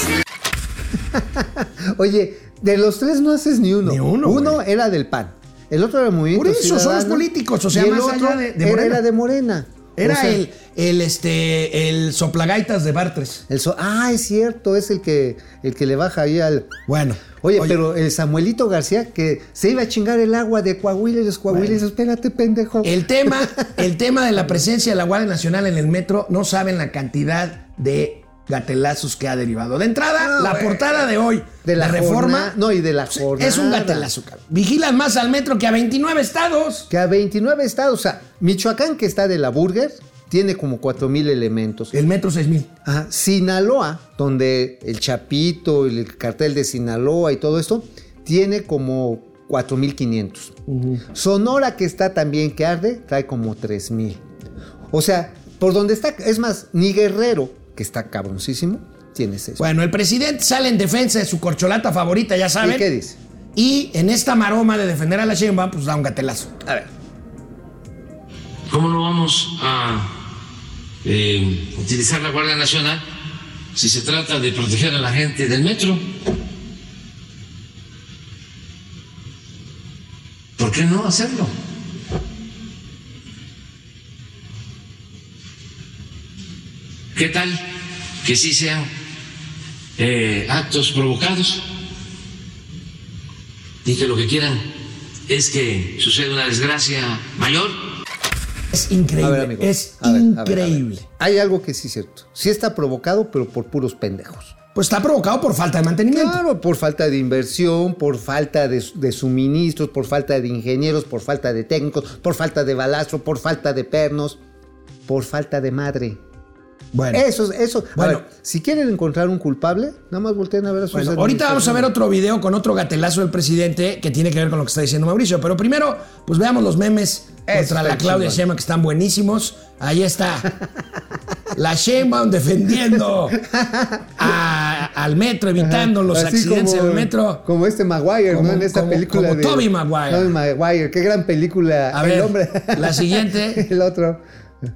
Oye, de los tres no haces ni uno. Ni uno, Uno era del PAN. El otro era Movimiento Por eso, son los políticos, o sea, más otro allá de- de era- Morena. era de Morena. Era O sea, el, el, este, el soplagaitas de Bartres. el so- ah, es cierto, es el que, el que le baja ahí al... Bueno. Oye, pero el Samuelito García que se iba a chingar el agua de Coahuila y los Coahuiles, espérate, pendejo. El tema, el tema de la presencia de la Guardia Nacional en el metro, no saben la cantidad de gatelazos que ha derivado. De entrada, No, la portada de hoy de la reforma. No, y de la jornada. es un gatelazo, cabrón. Vigilan más al metro que a 29 estados. Que a 29 estados, o sea, Michoacán que está de la Burger, tiene como 4 mil elementos. El metro 6000. Ajá. Sinaloa, donde el Chapito, el cartel de Sinaloa y todo esto, tiene como 4500. Sonora, que está también que arde, trae como 3000. O sea, por donde está, es más, ni Guerrero, que está cabroncísimo, tiene 6. Bueno, el presidente sale en defensa de su corcholata favorita, ya saben. ¿Y qué dice? Y en esta maroma de defender a la Sheinbaum, pues da un gatelazo. A ver. ¿Cómo no vamos a eh, utilizar la Guardia Nacional si se trata de proteger a la gente del metro? ¿Por qué no hacerlo? ¿Qué tal que sí sean eh, actos provocados y que lo que quieran es que suceda una desgracia mayor? Es increíble. A ver, amigo. Es A ver, a ver, a ver. increíble. Hay algo que sí es cierto. Sí está provocado, pero por puros pendejos. Pues está provocado por falta de mantenimiento. Claro, por falta de inversión, por falta de, de suministros, por falta de ingenieros, por falta de técnicos, por falta de balastro, por falta de pernos, por falta de madre. Bueno, Eso, Bueno. ver, si quieren encontrar un culpable, nada más volteen a ver a sus bueno, ahorita vamos a ver otro video con otro gatelazo del presidente que tiene que ver con lo que está diciendo Mauricio. Pero primero, pues veamos los memes Eso contra la Claudia. Sheinbaum que están buenísimos. Ahí está. La Sheinbaum defendiendo a- al metro, evitando los accidentes como- en el metro. Como este Maguire, Como- ¿no? En esta como- película como de. Tobey Maguire. Tobey Maguire, qué gran película. A el ver, hombre. la siguiente. el otro.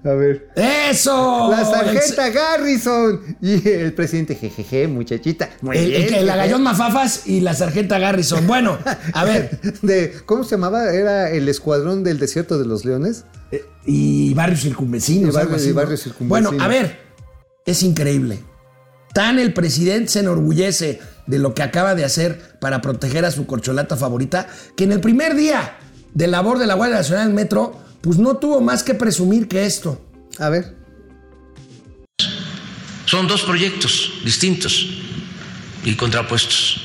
A ver. ¡Eso! La sargenta Garrison. Y el presidente, jejeje, muchachita. Muy El, bien, el jeje. agallón Mafafas y la sargenta Garrison. Bueno, a ver. De, ¿Cómo se llamaba? Era el escuadrón del desierto de los leones. Eh, y barrios circunvecinos. Y barrio- algo así, y ¿no? barrios circunvecinos. Bueno, a ver, es increíble. Tan el presidente se enorgullece de lo que acaba de hacer para proteger a su corcholata favorita, que en el primer día de labor de la Guardia Nacional del Metro, pues no tuvo más que presumir que esto. A ver. Son dos proyectos distintos y contrapuestos.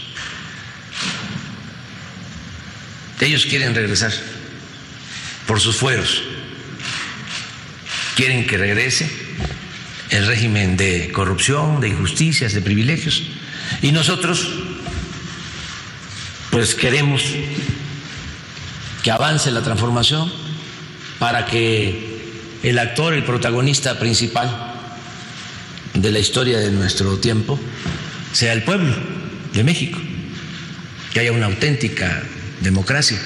Ellos quieren regresar por sus fueros. Quieren que regrese el régimen de corrupción, de injusticias, de privilegios. Y nosotros, pues queremos que avance la transformación para que el actor, el protagonista principal de la historia de nuestro tiempo sea el pueblo de México, que haya una auténtica democracia,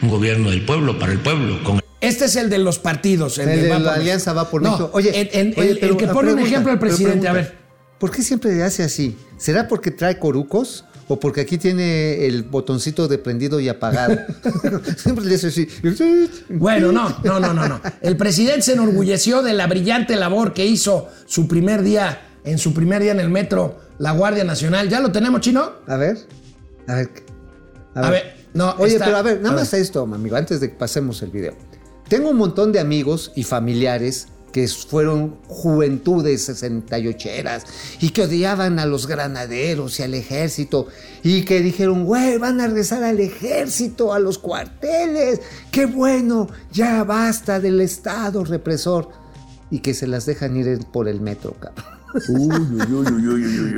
un gobierno del pueblo, para el pueblo, con Este es el de los partidos. El, El de la Alianza Va por No, México. Oye, en- en- oye, el, pero el que pone un ejemplo al presidente. A ver. ¿Por qué siempre hace así? ¿Será porque trae corucos? ¿O porque aquí tiene el botoncito de prendido y apagado? siempre le hace así. Bueno, no, no, no, no, no. El presidente se enorgulleció de la brillante labor que hizo su primer día, en su primer día en el metro, la Guardia Nacional. ¿Ya lo tenemos, chino? A ver. A ver. A ver, no, Oye, está- pero a ver, nada a más esto, amigo, antes de que pasemos el video. Tengo un montón de amigos y familiares que fueron juventudes 68eras y que odiaban a los granaderos y al ejército y que dijeron, güey, van a regresar al ejército, a los cuarteles, qué bueno, ya basta del Estado represor y que se las dejan ir por el metro, cabrón.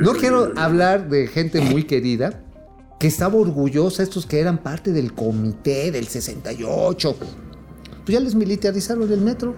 No quiero hablar de gente muy querida que estaba orgullosa, estos que eran parte del comité del 68. Pues ya les militarizaron el metro.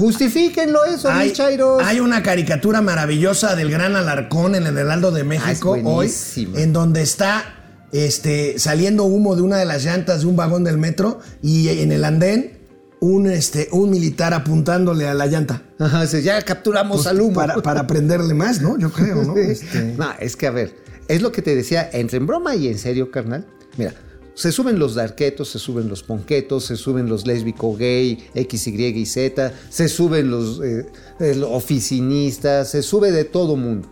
Justifíquenlo eso, Hay, mis chairos. hay una caricatura maravillosa del gran Alarcón en el Heraldo de México Ah, es hoy, en donde está este, saliendo humo de una de las llantas de un vagón del metro y en el andén un, este, un militar apuntándole a la llanta. Ajá, ya capturamos Pues, al humo. Para, para prenderle más, ¿no? Yo creo, ¿no? Este, No, es que a ver, es lo que te decía, entre en broma y en serio, carnal. Mira, se suben los darquetos, se suben los ponquetos, se suben los lésbico gay, X, Y y Z, se suben los, eh, los oficinistas, se sube de todo mundo.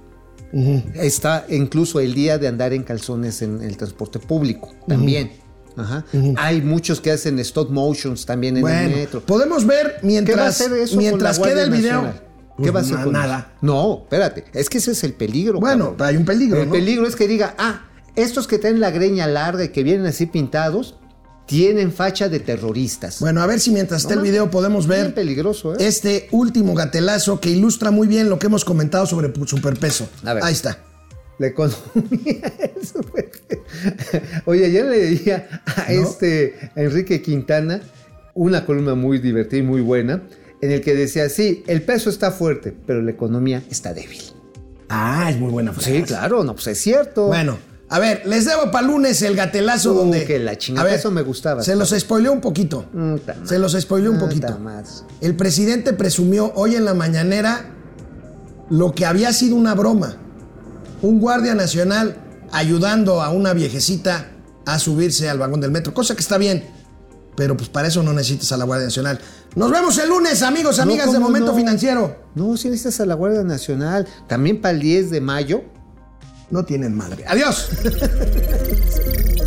Está incluso el día de andar en calzones en el transporte público, también. Ajá. Hay muchos que hacen stop motions también en el metro. podemos ver ¿Qué va a mientras, mientras queda el video. Nacional? ¿Qué Pues va a hacer nada. eso? No, espérate. Es que ese es el peligro. Bueno, cabrón. hay un peligro. El ¿no? peligro es que diga, ah, estos que traen la greña larga y que vienen así pintados, tienen facha de terroristas. Bueno, a ver si mientras está el video podemos Bien ver peligroso, ¿eh? este último gatelazo que ilustra muy bien lo que hemos comentado sobre superpeso. A ver. Ahí está. La economía es. Oye, ayer le leía a ¿No? este Enrique Quintana una columna muy divertida y muy buena, en el que decía, sí, el peso está fuerte, pero la economía está débil. Ah, es muy buena frase. Sí, claro, no, pues es cierto. Bueno, a ver, les debo para lunes el gatelazo Uh, donde. que la chingada, A ver, eso me gustaba. Se los spoileó un poquito. Se los spoileó un poquito. madre. El presidente presumió hoy en la mañanera lo que había sido una broma. Un guardia nacional ayudando a una viejecita a subirse al vagón del metro, cosa que está bien. Pero pues para eso no necesitas a la Guardia Nacional. Nos vemos el lunes, amigos, No, amigas de ¿cómo Momento no? Financiero. No, si necesitas a la Guardia Nacional, también para el 10 de mayo. No tienen madre. Adiós.